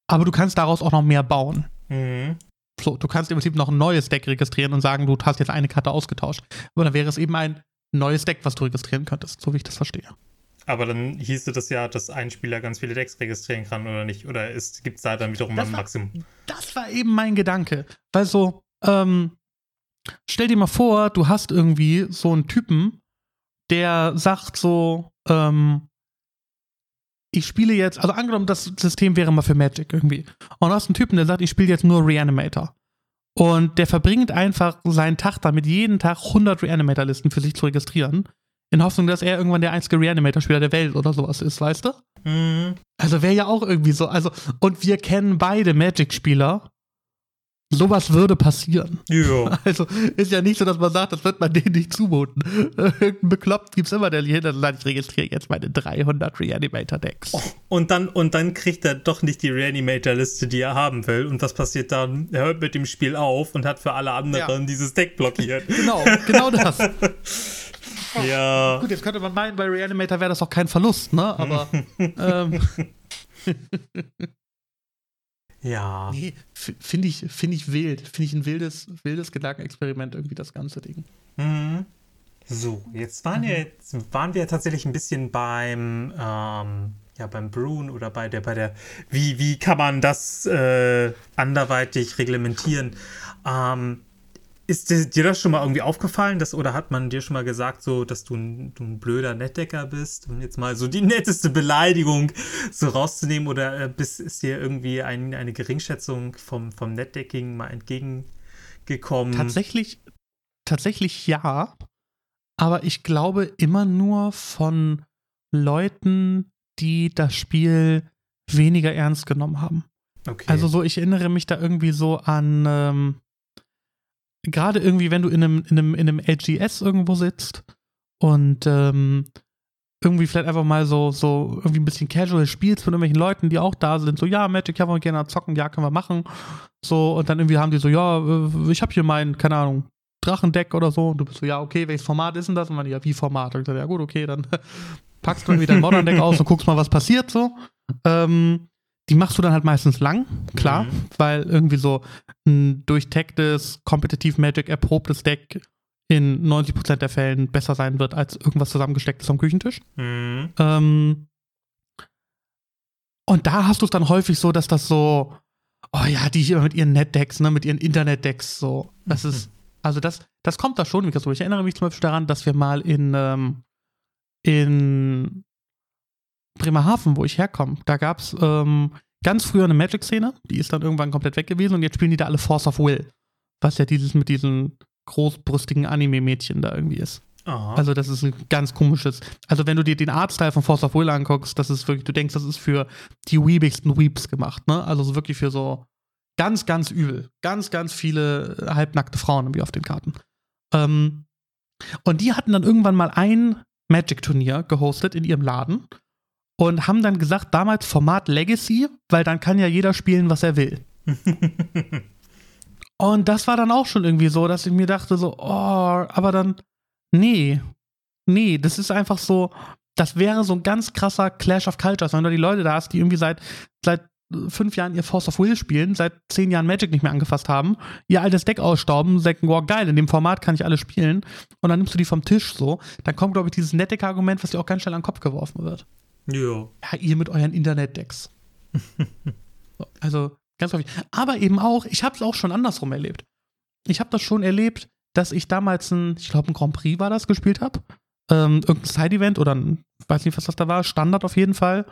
aber du kannst daraus auch noch mehr bauen. Mhm. So, du kannst im Prinzip noch ein neues Deck registrieren und sagen, du hast jetzt eine Karte ausgetauscht. Aber dann wäre es eben ein neues Deck, was du registrieren könntest, so wie ich das verstehe. Aber dann hieße das ja, dass ein Spieler ganz viele Decks registrieren kann oder nicht. Oder gibt es da dann wiederum Das ein war- Maximum? Das war eben mein Gedanke. Weil so, ähm, stell dir mal vor, du hast irgendwie so einen Typen, der sagt so, ähm, ich spiele jetzt, also angenommen, das System wäre mal für Magic irgendwie. Und du hast einen Typen, der sagt, ich spiele jetzt nur Reanimator. Und der verbringt einfach seinen Tag damit, jeden Tag 100 Reanimator-Listen für sich zu registrieren. In Hoffnung, dass er irgendwann der einzige Reanimator-Spieler der Welt oder sowas ist, weißt du? Mhm. Also wäre ja auch irgendwie so. Also, und wir kennen beide Magic-Spieler. Sowas würde passieren. Jo. Also ist ja nicht so, dass man sagt, das wird man denen nicht zumuten. Irgendein Bekloppt gibt's immer, der hier dann sagt, ich registriere jetzt meine 300 Reanimator-Decks. Und dann, und dann kriegt er doch nicht die Reanimator-Liste, die er haben will. Und was passiert dann? Er hört mit dem Spiel auf und hat für alle anderen Ja. dieses Deck blockiert. Genau, genau das. ja. Gut, jetzt könnte man meinen, bei Reanimator wäre das auch kein Verlust, ne? Aber ähm, Ja. nee, finde ich, finde ich wild. Finde ich ein wildes, wildes Gedankenexperiment, irgendwie das ganze Ding. Mhm. So, jetzt waren, wir, jetzt waren wir tatsächlich ein bisschen beim, ähm, ja, beim Brewen oder bei der, bei der, wie, wie kann man das äh, anderweitig reglementieren? Ähm, ist dir, das schon mal irgendwie aufgefallen, dass, oder hat man dir schon mal gesagt, so, dass du ein, du ein blöder Nettdecker bist? Um jetzt mal so die netteste Beleidigung so rauszunehmen, oder äh, bist, ist dir irgendwie ein, eine Geringschätzung vom, vom Netdecking mal entgegengekommen? Tatsächlich, tatsächlich ja. Aber ich glaube immer nur von Leuten, die das Spiel weniger ernst genommen haben. Okay. Also so, ich erinnere mich da irgendwie so an, ähm, gerade irgendwie, wenn du in einem, in einem, in einem LGS irgendwo sitzt und ähm, irgendwie vielleicht einfach mal so, so irgendwie ein bisschen casual spielst mit irgendwelchen Leuten, die auch da sind, so, ja, Magic, ja, wollen wir gerne zocken, ja, können wir machen. So, und dann irgendwie haben die so, ja, äh, ich habe hier mein, keine Ahnung, Drachendeck oder so. Und du bist so, ja, okay, welches Format ist denn das? Und man, ja, wie Format? Und ich so, ja, gut, okay, dann packst du irgendwie dein Modern-Deck aus und guckst mal, was passiert so. Ähm, die machst du dann halt meistens lang, klar, Mhm. weil irgendwie so ein durchtechtes, kompetitiv Magic erprobtes Deck in 90% der Fällen besser sein wird als irgendwas zusammengestecktes am Küchentisch. Mhm. Ähm, und da hast du es dann häufig so, dass das so, oh ja, die hier mit ihren Netdecks, ne, mit ihren Internetdecks, so, das ist, also das, das kommt da schon, so. ich erinnere mich zum Beispiel daran, dass wir mal in, ähm, in Bremerhaven, wo ich herkomme, da gab es ähm, ganz früher eine Magic-Szene, die ist dann irgendwann komplett weg gewesen und jetzt spielen die da alle Force of Will, was ja dieses mit diesen großbrüstigen Anime-Mädchen da irgendwie ist. Aha. Also das ist ein ganz komisches. Also wenn du dir den Artstyle von Force of Will anguckst, das ist wirklich, du denkst, das ist für die weebigsten Weeps gemacht, ne? Also so wirklich für so ganz, ganz übel. Ganz, ganz viele halbnackte Frauen irgendwie auf den Karten. Ähm, und die hatten dann irgendwann mal ein Magic-Turnier gehostet in ihrem Laden und haben dann gesagt, damals Format Legacy, weil dann kann ja jeder spielen, was er will. Und das war dann auch schon irgendwie so, dass ich mir dachte so, oh, aber dann, nee, nee, das ist einfach so, das wäre so ein ganz krasser Clash of Cultures, wenn du die Leute da hast, die irgendwie seit, seit fünf Jahren ihr Force of Will spielen, seit zehn Jahren Magic nicht mehr angefasst haben, ihr altes Deck ausstauben, sagen, wow, geil, in dem Format kann ich alles spielen und dann nimmst du die vom Tisch so, dann kommt, glaube ich, dieses nette Argument, was dir auch ganz schnell an den Kopf geworfen wird. Ja. Ja, ihr mit euren Internetdecks. so, also ganz häufig. Aber eben auch, ich habe es auch schon andersrum erlebt. Ich habe das schon erlebt, dass ich damals ein, ich glaube, ein Grand Prix war das, gespielt habe. Ähm, irgendein Side-Event oder ein, weiß nicht, was das da war, Standard auf jeden Fall.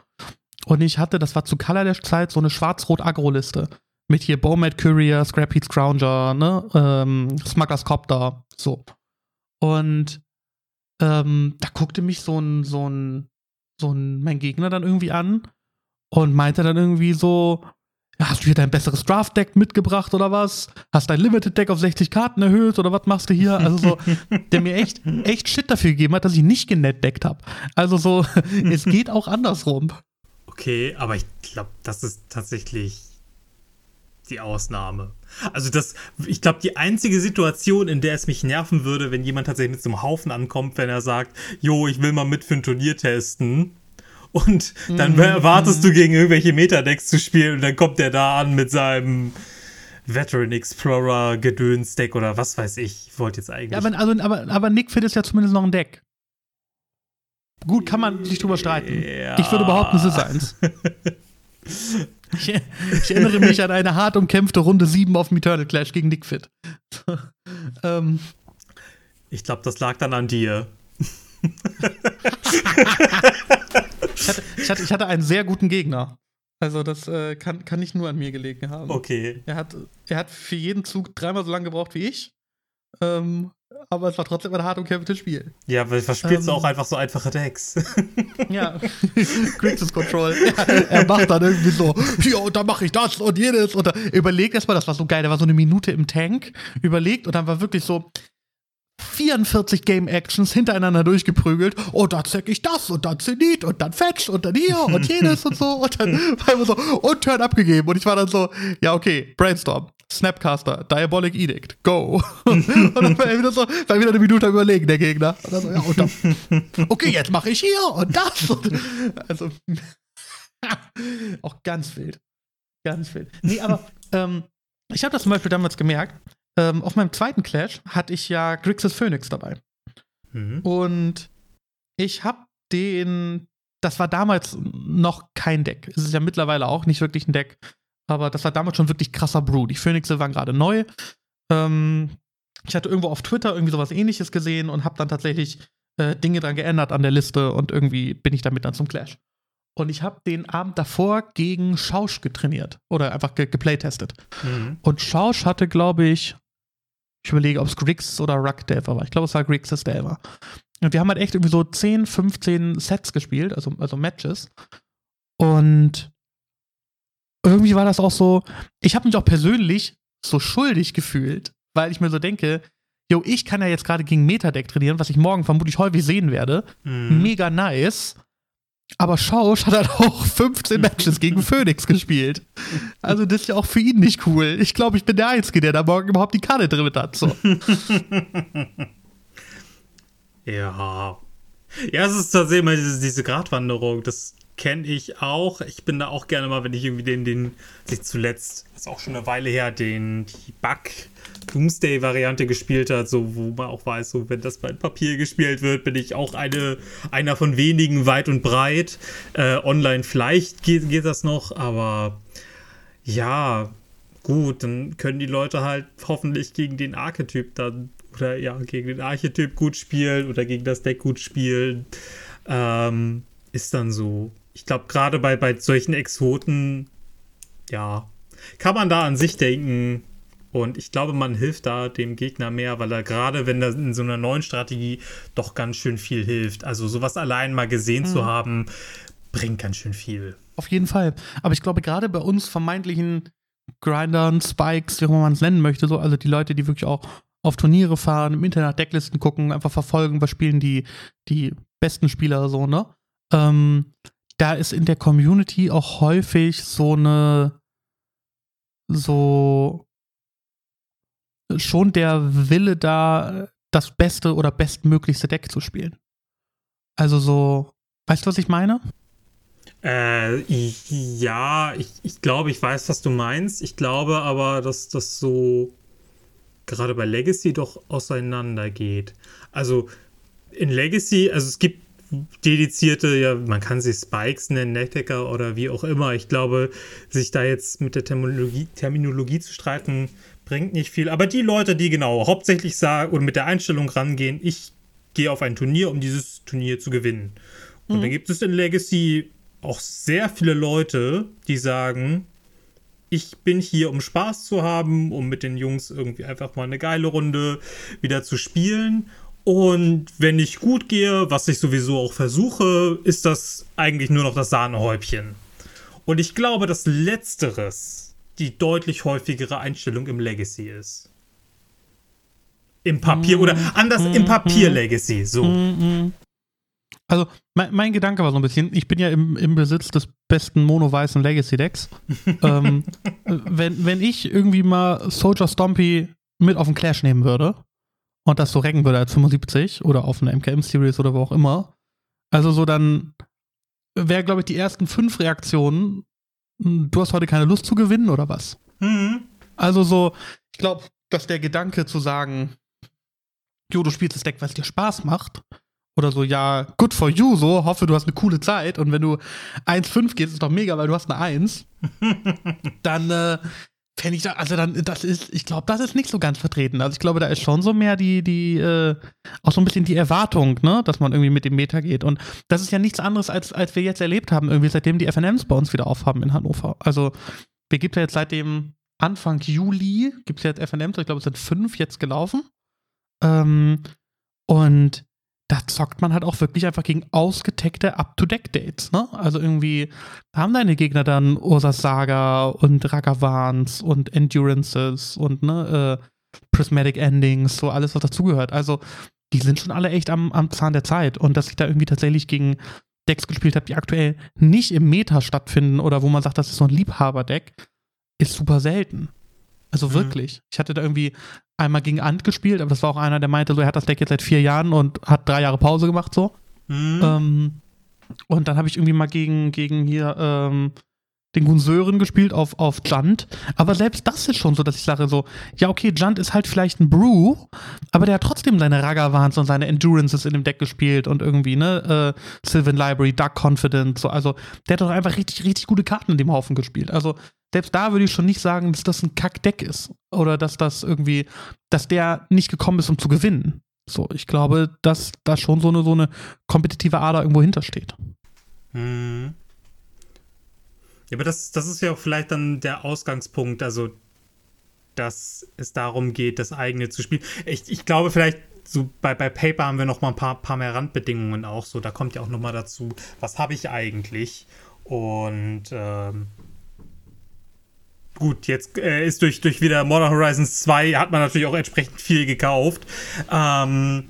Und ich hatte, das war zu Color der Zeit, so eine schwarz-rot-Agro-Liste. Mit hier Bowmat Courier, Scrap Heat Scrounger, ne, ähm, Smugglers Copter, so. Und ähm, da guckte mich so ein, so ein, so ein, mein Gegner dann irgendwie an und meinte dann irgendwie so, hast du hier dein besseres Draft-Deck mitgebracht oder was? Hast dein Limited-Deck auf 60 Karten erhöht oder was machst du hier? Also so, der mir echt, echt Shit dafür gegeben hat, dass ich nicht genetdeckt habe. Also so, es geht auch andersrum. Okay, aber ich glaube, das ist tatsächlich die Ausnahme. Also das, ich glaube, die einzige Situation, in der es mich nerven würde, wenn jemand tatsächlich mit so einem Haufen ankommt, wenn er sagt, jo, ich will mal mit für ein Turnier testen. Und dann Mhm. erwartest du gegen irgendwelche Metadecks zu spielen und dann kommt der da an mit seinem Veteran Explorer Gedöns-Deck oder was weiß ich. Ich wollte jetzt eigentlich. Ja, aber, also, aber, aber Nick Fit ist ja zumindest noch ein Deck. Gut, kann man sich drüber streiten. Ja. Ich würde behaupten, es ist eins. ich, ich erinnere mich an eine hart umkämpfte Runde 7 auf dem Eternal Clash gegen Nick Fit. ähm, ich glaube, das lag dann an dir. ich, hatte, ich, hatte, ich hatte einen sehr guten Gegner. Also das äh, kann, kann nicht nur an mir gelegen haben. Okay. Er hat, er hat für jeden Zug dreimal so lange gebraucht wie ich. Ähm, aber es war trotzdem ein hart umkämpftes Spiel. Ja, weil was spielst du Ähm. auch einfach so einfache Decks? Ja, Grixis Control. Er, er macht dann irgendwie so, ja, und dann mache ich das und jenes. Und dann überlegt erstmal, das war so geil, da war so eine Minute im Tank, überlegt und dann war wirklich so 44 Game Actions hintereinander durchgeprügelt. Und dann zeig ich das und dann Zenit und dann Fetch und dann hier und jenes und so. Und dann war immer so, und Turn abgegeben. Und ich war dann so, ja, okay, Brainstorm. Snapcaster, Diabolic Edict, go. Und dann war er wieder so, war wieder eine Minute überlegen, der Gegner. Und dann so, ja, und dann, okay, jetzt mache ich hier und das. Und, also, auch ganz wild. Ganz wild. Nee, aber ähm, ich habe das zum Beispiel damals gemerkt. Ähm, auf meinem zweiten Clash hatte ich ja Grixis Phoenix dabei. Mhm. Und ich habe den, das war damals noch kein Deck. Es ist ja mittlerweile auch nicht wirklich ein Deck, aber das war damals schon wirklich krasser Brew. Die Phoenixe waren gerade neu. Ähm, ich hatte irgendwo auf Twitter irgendwie sowas ähnliches gesehen und habe dann tatsächlich äh, Dinge dran geändert an der Liste und irgendwie bin ich damit dann zum Clash. Und ich habe den Abend davor gegen Schausch getrainiert oder einfach ge geplaytestet. Mhm. Und Schausch hatte, glaube ich, ich überlege, ob es Griggs oder Ruck Delver war. Ich glaube, es war Griggs Delver. Und wir haben halt echt irgendwie so 10, 15 Sets gespielt, also, also Matches. Und irgendwie war das auch so, ich habe mich auch persönlich so schuldig gefühlt, weil ich mir so denke, yo, ich kann ja jetzt gerade gegen Metadeck trainieren, was ich morgen vermutlich häufig sehen werde. Mhm. Mega nice. Aber Schausch hat halt auch 15 Matches gegen Phoenix gespielt. Also das ist ja auch für ihn nicht cool. Ich glaube, ich bin der Einzige, der da morgen überhaupt die Karte drin hat. So. Ja. Ja, es ist tatsächlich immer diese, diese Gratwanderung. Das kenne ich auch. Ich bin da auch gerne mal, wenn ich irgendwie den, den, sich zuletzt, ist auch schon eine Weile her, den, Bug Doomsday-Variante gespielt hat, so, wo man auch weiß, so, wenn das bei Papier gespielt wird, bin ich auch eine, einer von wenigen weit und breit. Äh, online vielleicht geht, geht das noch, aber ja, gut, dann können die Leute halt hoffentlich gegen den Archetyp dann oder ja, gegen den Archetyp gut spielen oder gegen das Deck gut spielen. Ähm, ist dann so. Ich glaube, gerade bei, bei solchen Exoten, ja, kann man da an sich denken. Und ich glaube, man hilft da dem Gegner mehr, weil er gerade, wenn er in so einer neuen Strategie doch ganz schön viel hilft. Also sowas allein mal gesehen zu haben, bringt ganz schön viel. Auf jeden Fall. Aber ich glaube, gerade bei uns vermeintlichen Grindern, Spikes, wie auch immer man es nennen möchte, so, also die Leute, die wirklich auch auf Turniere fahren, im Internet Decklisten gucken, einfach verfolgen, was spielen die, die besten Spieler so, ne? Ähm, da ist in der Community auch häufig so eine so schon der Wille da, das beste oder bestmöglichste Deck zu spielen. Also so, weißt du, was ich meine? Äh, ich- ja, ich, ich glaube, ich weiß, was du meinst. Ich glaube aber, dass das so gerade bei Legacy doch auseinandergeht. Also in Legacy, also es gibt dedizierte, ja, man kann sie Spikes nennen, Neckdecker oder wie auch immer. Ich glaube, sich da jetzt mit der Terminologie, Terminologie zu streiten, bringt nicht viel. Aber die Leute, die genau hauptsächlich sagen oder mit der Einstellung rangehen, ich gehe auf ein Turnier, um dieses Turnier zu gewinnen. Und dann gibt es in Legacy auch sehr viele Leute, die sagen, ich bin hier, um Spaß zu haben, um mit den Jungs irgendwie einfach mal eine geile Runde wieder zu spielen. Und wenn ich gut gehe, was ich sowieso auch versuche, ist das eigentlich nur noch das Sahnehäubchen. Und ich glaube, dass letzteres die deutlich häufigere Einstellung im Legacy ist. Im Papier oder anders im Papier Legacy, so. Also, mein, mein Gedanke war so ein bisschen, ich bin ja im, im Besitz des besten mono-weißen Legacy-Decks. ähm, wenn, wenn ich irgendwie mal Soldier Stompy mit auf den Clash nehmen würde und das so recken würde als 75 oder auf eine MKM-Series oder wo auch immer, also so dann wäre, glaube ich, die ersten fünf Reaktionen, hm, du hast heute keine Lust zu gewinnen oder was? Mhm. Also so, ich glaube, dass der Gedanke zu sagen, jo, du spielst das Deck, weil es dir Spaß macht, oder so, ja, good for you, so, hoffe, du hast eine coole Zeit und wenn du 1-5 gehst, ist doch mega, weil du hast eine 1, dann äh, fände ich da, also dann, das ist, ich glaube, das ist nicht so ganz vertreten. Also ich glaube, da ist schon so mehr die, die, äh, auch so ein bisschen die Erwartung, ne, dass man irgendwie mit dem Meta geht. Und das ist ja nichts anderes, als, als wir jetzt erlebt haben, irgendwie seitdem die FNMs bei uns wieder aufhaben in Hannover. Also, wir gibt ja jetzt seit dem Anfang Juli, gibt es jetzt FNMs, ich glaube, es sind fünf jetzt gelaufen. Ähm, und da zockt man halt auch wirklich einfach gegen ausgetackte Up-to-Deck-Dates, ne? Also irgendwie haben deine Gegner dann Ursas Saga und Ragavans und Endurances und ne, äh, Prismatic Endings, so alles, was dazugehört. Also die sind schon alle echt am, am Zahn der Zeit. Und dass ich da irgendwie tatsächlich gegen Decks gespielt habe, die aktuell nicht im Meta stattfinden oder wo man sagt, das ist so ein Liebhaber-Deck, ist super selten. Also Mhm. wirklich. Ich hatte da irgendwie einmal gegen Ant gespielt, aber das war auch einer, der meinte, so, er hat das Deck jetzt seit vier Jahren und hat drei Jahre Pause gemacht, so. Hm. Ähm, und dann habe ich irgendwie mal gegen, gegen hier ähm, den Gunseuren gespielt auf, auf Junt. Aber selbst das ist schon so, dass ich sage so, ja, okay, Junt ist halt vielleicht ein Brew, aber der hat trotzdem seine Ragavans und seine Endurances in dem Deck gespielt und irgendwie, ne, äh, Sylvan Library, Dark Confidence, so, also der hat doch einfach richtig, richtig gute Karten in dem Haufen gespielt. Also selbst da würde ich schon nicht sagen, dass das ein Kackdeck ist. Oder dass das irgendwie, dass der nicht gekommen ist, um zu gewinnen. So, ich glaube, dass da schon so eine, so eine kompetitive Ader irgendwo hintersteht. Hm. Ja, aber das, das ist ja auch vielleicht dann der Ausgangspunkt, also dass es darum geht, das eigene zu spielen. Ich, ich glaube, vielleicht so bei, bei Paper haben wir noch mal ein paar, paar mehr Randbedingungen auch so. Da kommt ja auch noch mal dazu, was habe ich eigentlich? Und ähm, gut, jetzt äh, ist durch, durch wieder Modern Horizons 2 hat man natürlich auch entsprechend viel gekauft. Ähm,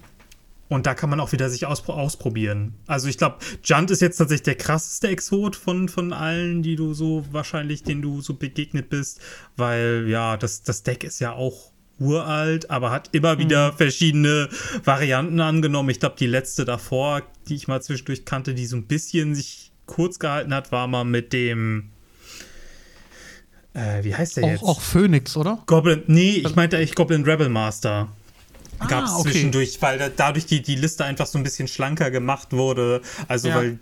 und da kann man auch wieder sich auspro ausprobieren. Also ich glaube, Junt ist jetzt tatsächlich der krasseste Exot von, von allen, die du so wahrscheinlich, denen du so begegnet bist. Weil ja, das, das Deck ist ja auch uralt, aber hat immer wieder verschiedene Varianten angenommen. Ich glaube, die letzte davor, die ich mal zwischendurch kannte, die so ein bisschen sich kurz gehalten hat, war mal mit dem äh, wie heißt der jetzt? Auch, auch Phoenix, oder? Goblin, nee, ich meinte eigentlich Goblin Rebel Master. Gab es Ah, okay. zwischendurch, weil da, dadurch die, die Liste einfach so ein bisschen schlanker gemacht wurde. Also, Ja. weil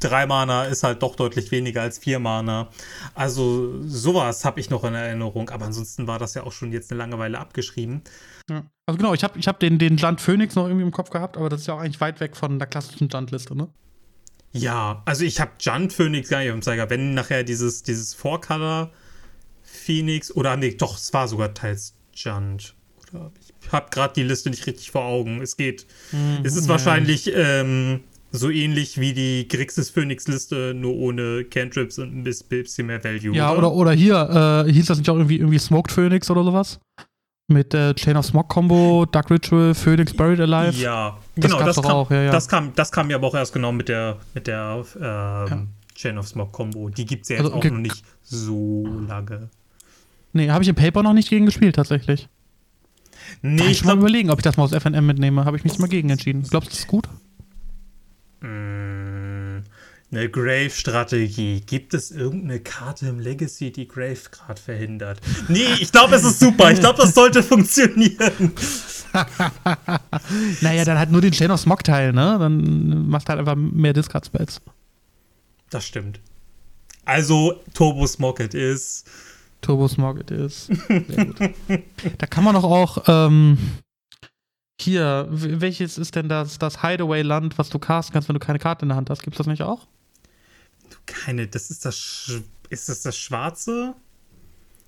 drei Mana ist halt doch deutlich weniger als vier Mana. Also, sowas habe ich noch in Erinnerung. Aber ansonsten war das ja auch schon jetzt eine Langeweile abgeschrieben. Ja. Also genau, ich habe ich hab den, den Junt Phoenix noch irgendwie im Kopf gehabt, aber das ist ja auch eigentlich weit weg von der klassischen Junt-Liste, ne? Ja, also ich habe Junt Phoenix gar nicht dem Zeiger. Wenn nachher dieses, dieses Four-Color Phoenix oder nee, doch, es war sogar teils Junt. Oder ich habe gerade die Liste nicht richtig vor Augen. Es geht. es ist wahrscheinlich ähm, so ähnlich wie die Grixis Phoenix Liste, nur ohne Cantrips und ein bis- bisschen mehr Value. Ja, oder, oder hier, äh, hieß das nicht auch irgendwie, irgendwie Smoked Phoenix oder sowas? Mit äh, Chain of Smog Combo, Dark Ritual, Phoenix Buried Alive. Ja, Das genau, das kam, auch, ja, ja. das kam, das kam ja aber auch erst genau mit der, mit der ähm, Chain of Smoke Combo. Die gibt es ja jetzt Also, auch noch nicht so lange. Nee, habe ich im Paper noch nicht gegen gespielt, tatsächlich. Nee, Kann ich ich mal überlegen, ob ich das mal aus FNM mitnehme. Habe ich mich mal gegen entschieden. Glaubst du, das ist gut? Mm, eine Grave-Strategie. Gibt es irgendeine Karte im Legacy, die Grave gerade verhindert? Nee, ich glaube, es ist super. Ich glaube, das sollte funktionieren. Naja, dann halt nur den Chain of Smog-Teil, ne? Dann machst du halt einfach mehr Discard-Spells. Das stimmt. Also, Turbo Smocket ist. Turbo Smog it is. Sehr gut. da kann man doch auch, ähm, hier, welches ist denn das, das Hideaway-Land, was du casten kannst, wenn du keine Karte in der Hand hast? Gibt's das nicht auch? Keine, das ist das. Sch ist das das Schwarze?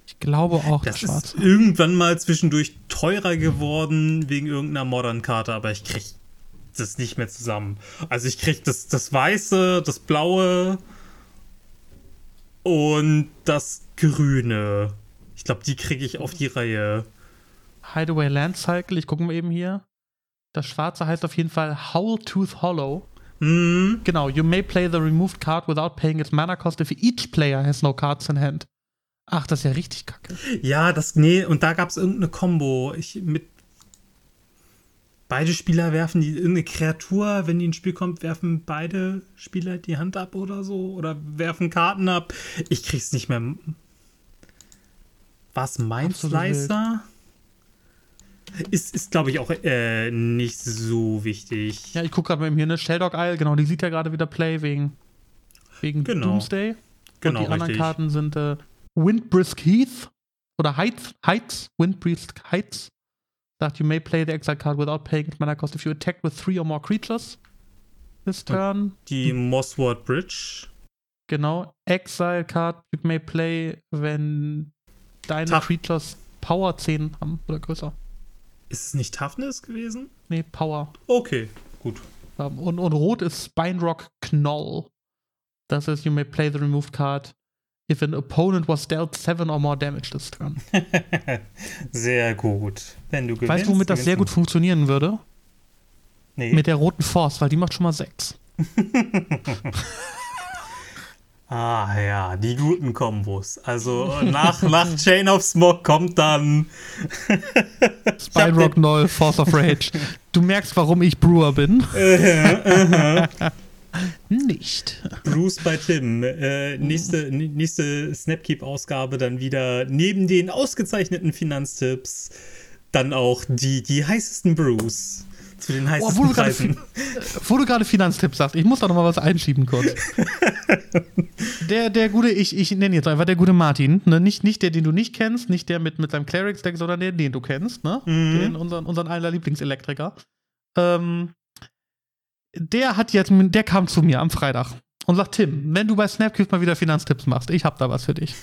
Ich glaube auch, Das das Schwarze. ist irgendwann mal zwischendurch teurer geworden wegen irgendeiner Modern-Karte, aber ich krieg das nicht mehr zusammen. Also ich krieg das, das Weiße, das Blaue und das Grüne. Ich glaube, die kriege ich auf die Reihe. Hideaway Land Cycle, ich gucke mal eben hier. Das Schwarze heißt auf jeden Fall Howltooth Hollow. Hm, Genau, you may play the removed card without paying its mana cost if each player has no cards in hand. Ach, das ist ja richtig kacke. ja, das, nee, und da gab es irgendeine Combo. Ich mit. Beide Spieler werfen die irgendeine Kreatur, wenn die ins Spiel kommt, werfen beide Spieler die Hand ab oder so. Oder werfen Karten ab. Ich krieg's nicht mehr. Was mein Absolut Slicer? Ist, ist glaube ich, auch äh, nicht so wichtig. Ja, ich gucke gerade mal eben hier, ne? Shelldog Isle, genau, die sieht ja gerade wieder Play wegen, wegen Genau. Doomsday. Genau, Und die anderen richtig. Karten sind äh, Windbrisk Heath oder Heights, Heights, Windbrisk Heights. Sagt, you may play the exile card without paying its mana cost if you attack with three or more creatures this turn. Die Mossword Bridge. Genau. Exile card you may play, wenn deine Tough. Creatures Power 10 haben oder größer. Ist es nicht Toughness gewesen? Nee, Power. Okay, gut. haben. Und, und rot ist Spinerock Knoll. Das ist, you may play the removed card if an opponent was dealt seven or more damage this turn. Sehr gut. Wenn du gewinnst. Weißt du, womit das sehr gut funktionieren würde? Nee. Mit der roten Force, weil die macht schon mal sechs. ah ja, die guten Kombos. Also nach, nach Chain of Smog kommt dann. Spinerock Knoll, Force of Rage. Du merkst, warum ich Brewer bin. Nicht. Bruce bei Tim. Äh, nächste, nächste Snapkeep-Ausgabe dann wieder neben den ausgezeichneten Finanztipps dann auch die, die heißesten Brews. Zu den Oh, heißesten wo, du gerade Preisen. Wo du gerade Finanztipps sagst, ich muss da noch mal was einschieben kurz. der, der gute, ich, ich nenne jetzt einfach der gute Martin, ne? nicht, nicht der, den du nicht kennst, nicht der mit, mit seinem Clerics-Deck, sondern der, den du kennst, ne? Den, unseren, unseren einer Lieblingselektriker. Ähm, der hat jetzt, der kam zu mir am Freitag und sagt, Tim, wenn du bei Snapcube mal wieder Finanztipps machst, ich hab da was für dich.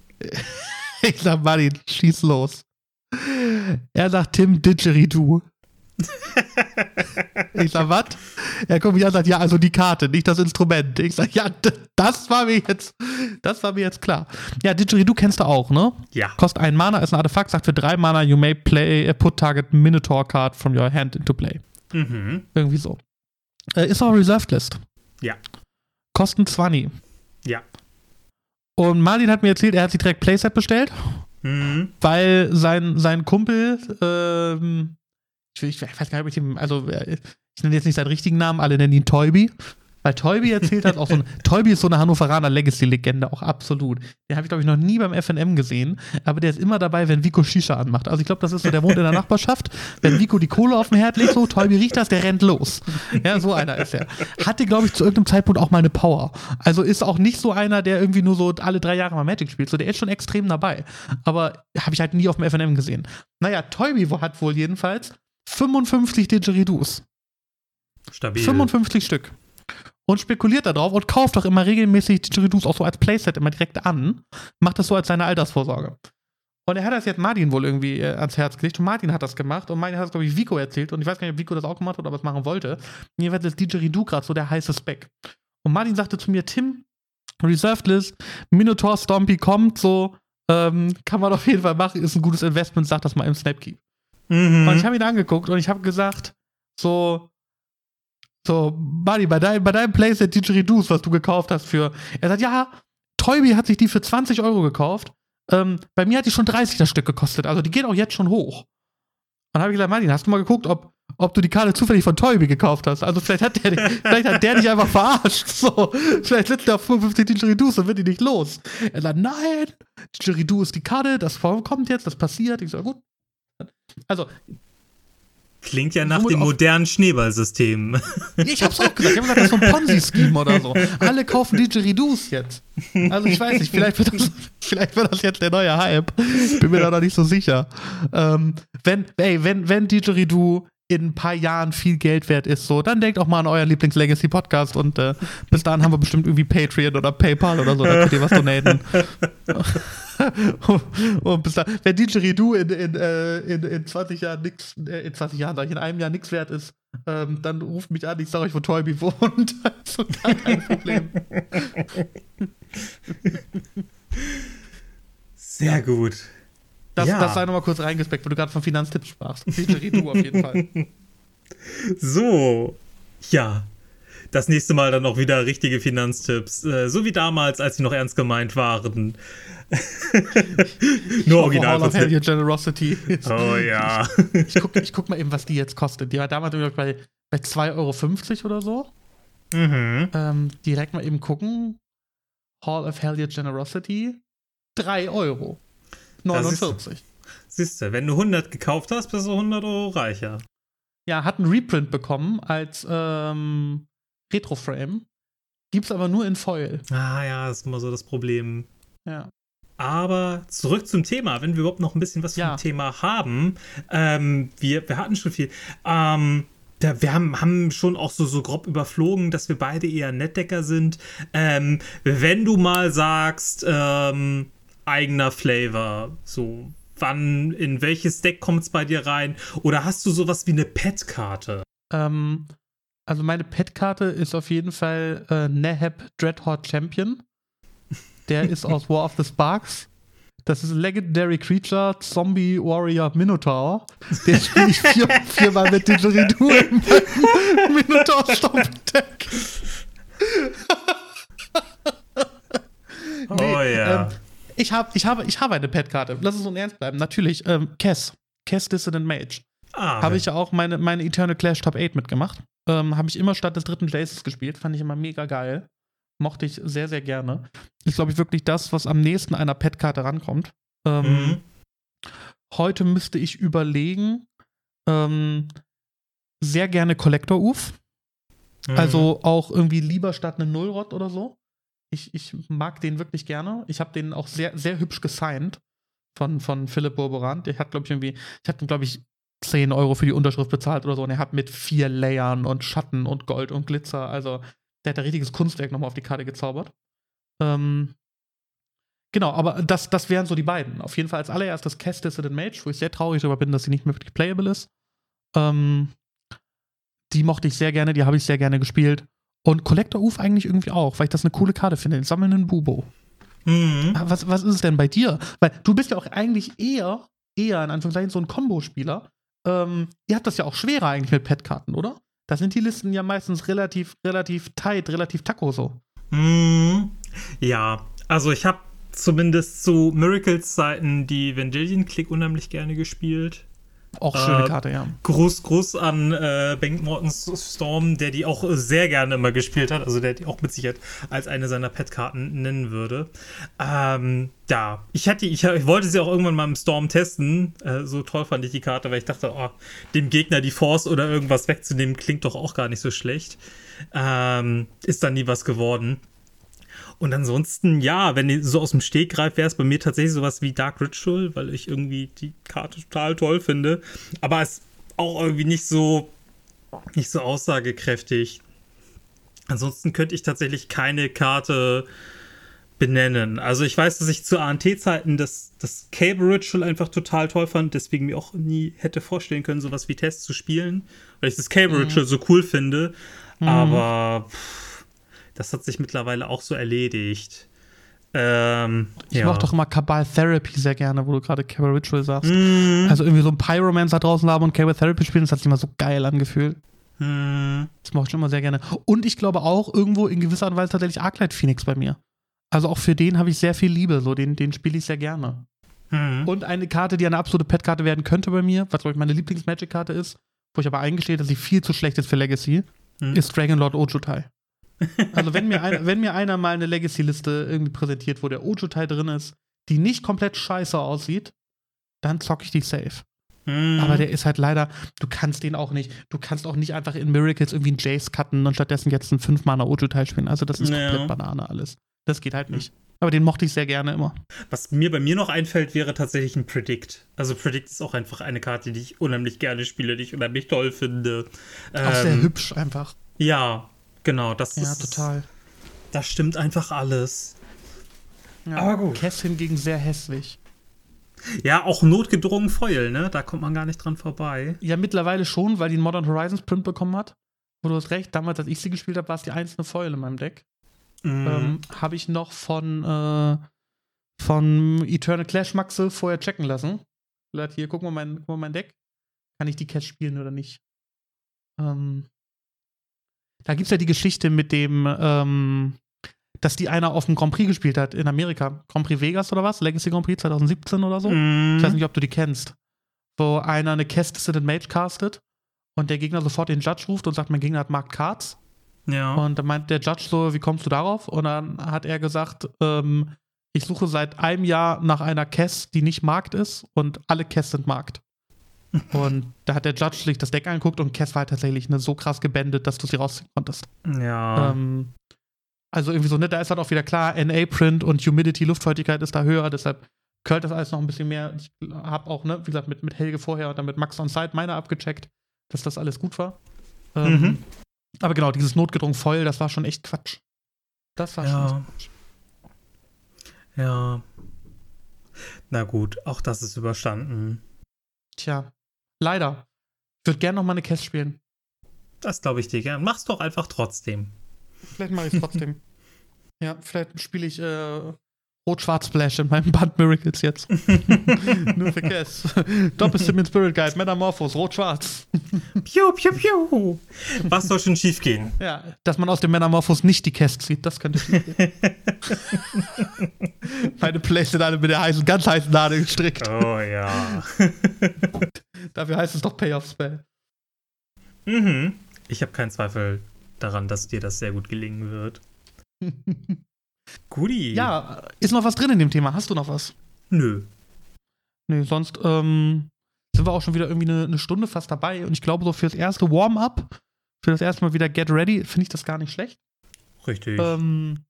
ich sag, Martin, schieß los. Er sagt, Tim, Didgeridoo. Ich sag, was? Er guckt mich an und sagt, ja, also die Karte, nicht das Instrument. Ich sag, ja, das war mir jetzt, das war mir jetzt klar. Ja, Didgeridoo kennst du auch, ne? Ja. Kostet ein Mana, ist ein Artefakt, sagt für drei Mana, you may play, uh, put target Minotaur card from your hand into play. Mhm. Irgendwie so. Äh, ist auch Reserved List. Ja. Kosten 20. Ja. Und Martin hat mir erzählt, er hat sich direkt Playset bestellt, Mhm. weil sein, sein Kumpel, ähm, ich, ich weiß gar nicht, ob ich ihm, also äh, ich nenne jetzt nicht seinen richtigen Namen, alle nennen ihn Toyby. Weil Toyby erzählt hat, auch so ein, Toyby ist so eine Hannoveraner Legacy-Legende, auch absolut. Den habe ich, glaube ich, noch nie beim FNM gesehen, aber der ist immer dabei, wenn Vico Shisha anmacht. Also ich glaube, das ist so, der wohnt in der Nachbarschaft, wenn Vico die Kohle auf dem Herd legt, so, Toyby riecht das, der rennt los. Ja, so einer ist er. Hatte, glaube ich, zu irgendeinem Zeitpunkt auch mal eine Power. Also ist auch nicht so einer, der irgendwie nur so alle drei Jahre mal Magic spielt. So, der ist schon extrem dabei. Aber habe ich halt nie auf dem FNM gesehen. Naja, Toyby hat wohl jedenfalls 55 Didgeridoos. Stabil. 55 Stück. Und spekuliert darauf und kauft doch immer regelmäßig Didgeridoos auch so als Playset immer direkt an. Macht das so als seine Altersvorsorge. Und er hat das jetzt Martin wohl irgendwie äh, ans Herz gelegt und Martin hat das gemacht und Martin hat das, glaube ich, Vico erzählt und ich weiß gar nicht, ob Vico das auch gemacht hat oder was machen wollte. Jedenfalls ist Didgeridoo gerade so der heiße Speck. Und Martin sagte zu mir, Tim, Reserved List, Minotaur Stompy kommt, so, ähm, kann man auf jeden Fall machen, ist ein gutes Investment, sag das mal im Snapkeep. Mhm. Und ich habe ihn angeguckt und ich habe gesagt, so, so, Buddy, bei, dein, bei deinem Playset Didgeridoos, was du gekauft hast für. Er sagt, ja, Toyby hat sich die für 20 Euro gekauft. Ähm, bei mir hat die schon 30 das Stück gekostet. Also die geht auch jetzt schon hoch. Und dann habe ich gesagt, Martin, hast du mal geguckt, ob, ob du die Karte zufällig von Toyby gekauft hast? Also vielleicht hat der, vielleicht hat der dich einfach verarscht. So, vielleicht sitzt der auf 55 Didgeridoos und wird die nicht los. Er sagt, nein, Didgeridoo ist die Karte, das kommt jetzt, das passiert. Ich sage, gut. Also, Klingt ja nach dem modernen Schneeballsystem. Ich hab's auch gesagt. Ich hab gesagt, das ist so ein Ponzi-Scheme oder so. Alle kaufen Didgeridoos jetzt. Also ich weiß nicht, vielleicht wird das, vielleicht wird das jetzt der neue Hype. Bin mir da noch nicht so sicher. Ähm, wenn, ey, wenn, wenn Didgeridoo in ein paar Jahren viel Geld wert ist, so, dann denkt auch mal an euren Lieblings-Legacy-Podcast und äh, bis dahin haben wir bestimmt irgendwie Patreon oder PayPal oder so, da könnt ihr was donaten. und bis dahin, wenn Didgeridoo in, in, äh, in, in 20 Jahren nix, äh, in 20 Jahren, sag ich, in einem Jahr nichts wert ist, ähm, dann ruft mich an, ich sage euch, wo Toyby wohnt. Also gar kein Problem. Sehr gut. Das, Ja. das sei nochmal kurz reingespeckt, wo du gerade von Finanztipps sprachst. Didgeridoo auf jeden Fall. So, ja. Das nächste Mal dann auch wieder richtige Finanztipps. Äh, so wie damals, als sie noch ernst gemeint waren. Nur original. Hall of Hell, Your Generosity. Oh ja. Ich guck, ich guck mal eben, was die jetzt kostet. Die war damals ich, bei, bei 2,50 Euro oder so. mhm. Ähm, direkt mal eben gucken. Hall of Hell, Your Generosity. 3 Euro. 49. Siehst du, wenn du 100 gekauft hast, bist du 100 Euro reicher. Ja, hat einen Reprint bekommen als ähm, Retroframe. Gibt's aber nur in Foil. Ah ja, das ist immer so das Problem. Ja. Aber zurück zum Thema, wenn wir überhaupt noch ein bisschen was Ja. zum Thema haben. Ähm, wir, wir hatten schon viel. Ähm, da, wir haben, haben schon auch so, so grob überflogen, dass wir beide eher Nettdecker sind. Ähm, wenn du mal sagst, ähm, eigener Flavor, so wann, in welches Deck kommt es bei dir rein? Oder hast du sowas wie eine Pet-Karte? Ähm, also meine Pet-Karte ist auf jeden Fall äh, Neheb Dreadhorde Champion. Der ist aus War of the Sparks. Das ist Legendary Creature, Zombie Warrior Minotaur. Den spiele ich vier, viermal mit Didgeridoo in meinem Minotaur Stoppdeck. oh ja. Ähm, ich, hab, ich, habe, ich habe eine Pet-Karte. Lass es uns ernst bleiben. Natürlich, ähm, Kess. Kess Dissident Mage. ah, Habe ich ja auch meine, meine Eternal Clash Top 8 mitgemacht. Ähm, habe ich immer statt des dritten Jaces gespielt. Fand ich immer mega geil. Mochte ich sehr, sehr gerne. Ist, glaube ich, wirklich das, was am nächsten einer Pet-Karte rankommt. Ähm, Mhm. Heute müsste ich überlegen, ähm, sehr gerne Collector Uf. Mhm. Also auch irgendwie lieber statt eine Nullrot oder so. Ich, ich mag den wirklich gerne. Ich habe den auch sehr, sehr hübsch gesigned von, von Philipp Burborant. Der hat, glaube ich, irgendwie, ich hatte, glaube ich, 10 Euro für die Unterschrift bezahlt oder so. Und er hat mit vier Layern und Schatten und Gold und Glitzer, also der hat ein richtiges Kunstwerk nochmal auf die Karte gezaubert. Ähm, genau, aber das, das wären so die beiden. Auf jeden Fall als allererstes Cast Dissident Mage, wo ich sehr traurig darüber bin, dass sie nicht mehr wirklich playable ist. Ähm, die mochte ich sehr gerne, die habe ich sehr gerne gespielt. Und Collector Uf eigentlich irgendwie auch, weil ich das eine coole Karte finde, den sammelnden Bubo. Mhm. Ah, Was, was ist es denn bei dir? Weil du bist ja auch eigentlich eher, eher in Anführungszeichen so ein Kombo-Spieler. Ähm, ihr habt das ja auch schwerer eigentlich mit Pet-Karten, oder? Da sind die Listen ja meistens relativ, relativ tight, relativ taco so. Mhm. Ja, also ich habe zumindest zu Miracles-Zeiten die Vendilion Click unheimlich gerne gespielt. Auch schöne Äh, Karte, ja. Gruß, Gruß an äh, Bank Mortons Storm, der die auch sehr gerne immer gespielt hat, also der die auch mit Sicherheit als eine seiner Pet-Karten nennen würde. Ähm, ja, ich hatte, ich, ich wollte sie auch irgendwann mal im Storm testen. Äh, so toll fand ich die Karte, weil ich dachte, oh, dem Gegner die Force oder irgendwas wegzunehmen, klingt doch auch gar nicht so schlecht. Ähm, ist dann nie was geworden. Und ansonsten, ja, wenn so aus dem Stegreif wäre es bei mir tatsächlich sowas wie Dark Ritual, weil ich irgendwie die Karte total toll finde. Aber es ist auch irgendwie nicht so, nicht so aussagekräftig. Ansonsten könnte ich tatsächlich keine Karte benennen. Also ich weiß, dass ich zu ANT-Zeiten das, das Cable Ritual einfach total toll fand, deswegen mir auch nie hätte vorstellen können, sowas wie Test zu spielen, weil ich das Cable Ritual so cool finde. Aber pff, das hat sich mittlerweile auch so erledigt. Ähm, Ich ja. mochte doch immer Cabal Therapy sehr gerne, wo du gerade Cabal Ritual sagst. Mhm. Also irgendwie so ein Pyromancer draußen haben und Cabal Therapy spielen, das hat sich immer so geil angefühlt. Mhm. Das mochte ich immer sehr gerne. Und ich glaube auch irgendwo in gewisser Art und Weise tatsächlich Arclight Phoenix bei mir. Also auch für den habe ich sehr viel Liebe, so den, den spiele ich sehr gerne. Mhm. Und eine Karte, die eine absolute Pet-Karte werden könnte bei mir, was glaube ich meine Lieblings-Magic-Karte ist, wo ich aber eingestehe, dass sie viel zu schlecht ist für Legacy, Mhm. ist Dragonlord Ojutai. Also wenn mir, ein, wenn mir einer mal eine Legacy-Liste irgendwie präsentiert, wo der Ojutai drin ist, die nicht komplett scheiße aussieht, dann zocke ich die safe. Mhm. Aber der ist halt leider, du kannst den auch nicht, du kannst auch nicht einfach in Miracles irgendwie einen Jace cutten und stattdessen jetzt einen 5-Mana Ojutai spielen. Also das ist Ja. komplett Banane alles. Das geht halt nicht. Aber den mochte ich sehr gerne immer. Was mir bei mir noch einfällt, wäre tatsächlich ein Predict. Also Predict ist auch einfach eine Karte, die ich unheimlich gerne spiele, die ich unheimlich toll finde. Auch sehr Ähm, hübsch einfach. Ja, genau. Das Ja, ist, total. Das stimmt einfach alles. Ja. Aber gut. Kess hingegen sehr hässlich. Ja, auch notgedrungen Foil, ne? Da kommt man gar nicht dran vorbei. Ja, mittlerweile schon, weil die einen Modern Horizons Print bekommen hat. Wo du hast recht, damals, als ich sie gespielt habe, war es die einzelne Foil in meinem Deck. Mhm. Ähm, habe ich noch von, äh, von Eternal Clash Maxe vorher checken lassen. Gesagt, hier, guck mal, mein, guck mal mein Deck. Kann ich die Cash spielen oder nicht? Ähm, da gibt es ja die Geschichte mit dem, ähm, dass die einer auf dem Grand Prix gespielt hat in Amerika. Grand Prix Vegas oder was? Legacy Grand Prix 2017 oder so? Mhm. Ich weiß nicht, ob du die kennst. Wo einer eine Cast Dissident Mage castet und der Gegner sofort den Judge ruft und sagt, mein Gegner hat Marked Cards. Ja. Und dann meint der Judge so, wie kommst du darauf? Und dann hat er gesagt, ähm, Ich suche seit einem Jahr nach einer Cass, die nicht Markt ist und alle Cass sind Markt. Und da hat der Judge sich das Deck angeguckt und Cass war halt tatsächlich ne, so krass gebändet, dass du sie rausziehen konntest. Ja. Ähm, also irgendwie so, ne, da ist halt auch wieder klar, NA-Print und Humidity, Luftfeuchtigkeit ist da höher, deshalb curlt das alles noch ein bisschen mehr. Ich habe auch, ne, wie gesagt, mit, mit Helge vorher und dann mit Max on Site meiner abgecheckt, dass das alles gut war. Ähm, Mhm. Aber genau, dieses notgedrungen voll, das war schon echt Quatsch. Das war Ja. schon Quatsch. ja. Na gut, auch das ist überstanden. Tja, leider. Ich würde gerne noch mal eine Cass spielen. Das glaube ich dir gern. Mach's doch einfach trotzdem. Vielleicht mache ich es trotzdem. ja, vielleicht spiele ich äh, Rot-Schwarz-Splash in meinem Band Miracles jetzt. Nur für Cass. Doppelsim Spirit Guide, Metamorphos, Rot-Schwarz. Piu, piu, piu. Was soll schon schief gehen? Ja, dass man aus dem Metamorphos nicht die Cass zieht, das könnte schief gehen. Meine Plays sind alle mit der heißen, ganz heißen Nadel gestrickt. Oh ja. Dafür heißt es doch Payoff-Spell. mhm. Ich habe keinen Zweifel daran, dass dir das sehr gut gelingen wird. Guti. Ja, ist noch was drin in dem Thema? Hast du noch was? Nö. Nee, sonst ähm, sind wir auch schon wieder irgendwie eine, eine Stunde fast dabei. Und ich glaube, so fürs erste Warm-up, für das erste Mal wieder Get Ready, finde ich das gar nicht schlecht. Richtig. Ähm,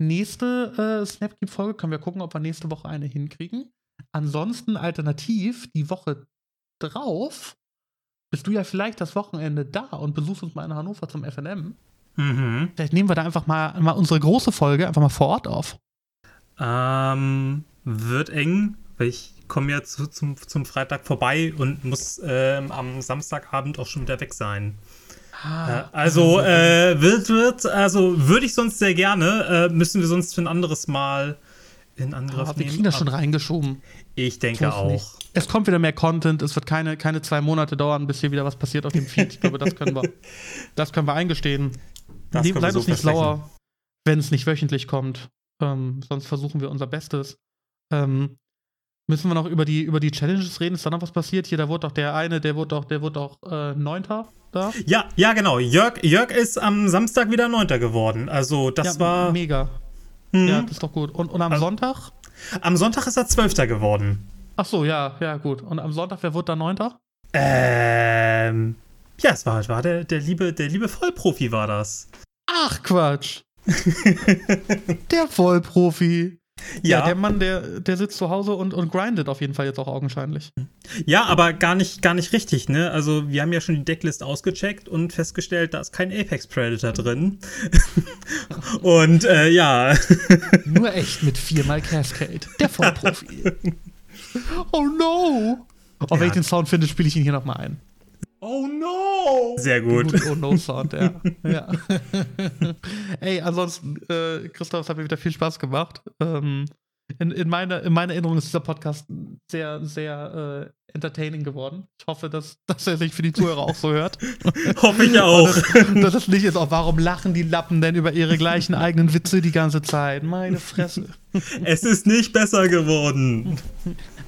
nächste äh, Snapkeep-Folge können wir gucken, ob wir nächste Woche eine hinkriegen. Ansonsten alternativ die Woche drauf bist du ja vielleicht das Wochenende da und besuchst uns mal in Hannover zum FNM. mhm. Vielleicht nehmen wir da einfach mal, mal unsere große Folge einfach mal vor Ort auf. Ähm, wird eng, weil ich komme ja zu, zum, zum Freitag vorbei und muss ähm, am Samstagabend auch schon wieder weg sein. Äh, also äh, wird, wird, also würde ich sonst sehr gerne, äh, müssen wir sonst für ein anderes Mal in Angriff Ah, wir kriegen das schon Aber reingeschoben. Ich denke auch. nicht. Es kommt wieder mehr Content. Es wird keine, keine zwei Monate dauern, bis hier wieder was passiert auf dem Feed. Ich glaube, das können wir, das können wir eingestehen. Das wir Seid so uns nicht sauer, wenn es nicht wöchentlich kommt. Ähm, sonst versuchen wir unser Bestes. Ähm, müssen wir noch über die, über die Challenges reden? Ist da noch was passiert? Hier, da wurde doch der eine, der wurde doch, der wurde doch äh, Neunter da. Ja, ja, genau. Jörg, Jörg ist am Samstag wieder Neunter geworden. Also das ja, war. mega. Mhm. Ja, das ist doch gut. Und, und am Also- Sonntag? Am Sonntag ist er Zwölfter geworden. Ach so, ja, ja, gut. Und am Sonntag, wer wurde da Neunter? Ähm. Ja, es war, war der, der liebe, der liebe Vollprofi war das. Ach, Quatsch. der Vollprofi. Ja, Ja, der Mann, der, der sitzt zu Hause und, und grindet auf jeden Fall jetzt auch augenscheinlich. ja, aber gar nicht, gar nicht richtig, ne? Also wir haben ja schon die Decklist ausgecheckt und festgestellt, da ist kein Apex Predator drin. und äh, ja, Nur echt mit viermal Cascade. Der Vollprofi. oh no. Oh, wenn Ja. ich den Sound finde, spiele ich ihn hier nochmal ein. Oh no, sehr gut. Guten Oh no Sound, ja. ja. Ey, ansonsten, äh, Christoph, es hat mir wieder viel Spaß gemacht. Ähm, in, in, meiner, in meiner Erinnerung ist dieser Podcast sehr, sehr äh, entertaining geworden. Ich hoffe, dass, dass er sich für die Zuhörer auch so hört. Hoffe ich auch. Und dass es nicht ist, auch warum lachen die Lappen denn über ihre gleichen eigenen Witze die ganze Zeit? Meine Fresse. Es ist nicht besser geworden.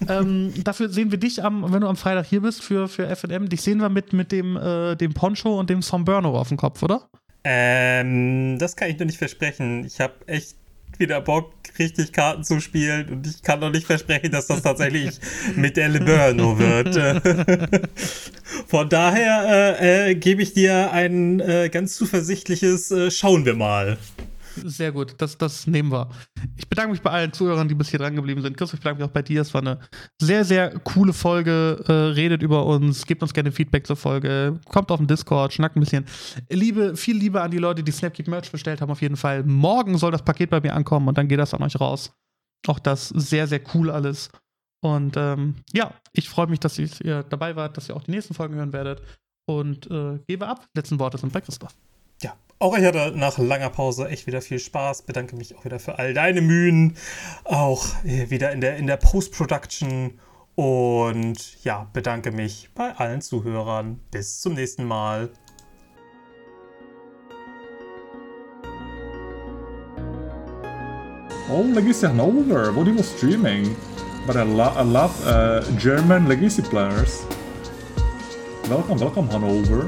ähm, dafür sehen wir dich, am, wenn du am Freitag hier bist für, für FNM. Dich sehen wir mit, mit dem, äh, dem Poncho und dem Sombrero auf dem Kopf, oder? Ähm, das kann ich nur nicht versprechen. Ich habe echt wieder Bock, richtig Karten zu spielen und ich kann noch nicht versprechen, dass das tatsächlich mit der Liberno wird. Von daher äh, äh, gebe ich dir ein äh, ganz zuversichtliches äh, Schauen wir mal. Sehr gut, das, das nehmen wir. Ich bedanke mich bei allen Zuhörern, die bis hier dran geblieben sind. Chris, ich bedanke mich auch bei dir. Es war eine sehr, sehr coole Folge. Äh, redet über uns, gebt uns gerne Feedback zur Folge, kommt auf den Discord, schnackt ein bisschen. Liebe, viel Liebe an die Leute, die Snapkeep Merch bestellt haben, auf jeden Fall. Morgen soll das Paket bei mir ankommen und dann geht das an euch raus. Auch das sehr, sehr cool alles. Und ähm, ja, ich freue mich, dass ihr dabei wart, dass ihr auch die nächsten Folgen hören werdet. Und äh, gebe ab. Letzten Worte sind bei Christoph. Auch ich hatte nach langer Pause echt wieder viel Spaß. Bedanke mich auch wieder für all deine Mühen. Auch äh, wieder in der, in der Post-Production. Und ja, bedanke mich bei allen Zuhörern. Bis zum nächsten Mal. Oh, Legacy Hanover. What he was streaming. But I, lo- I love uh, German Legacy players. Welcome, welcome Hanover.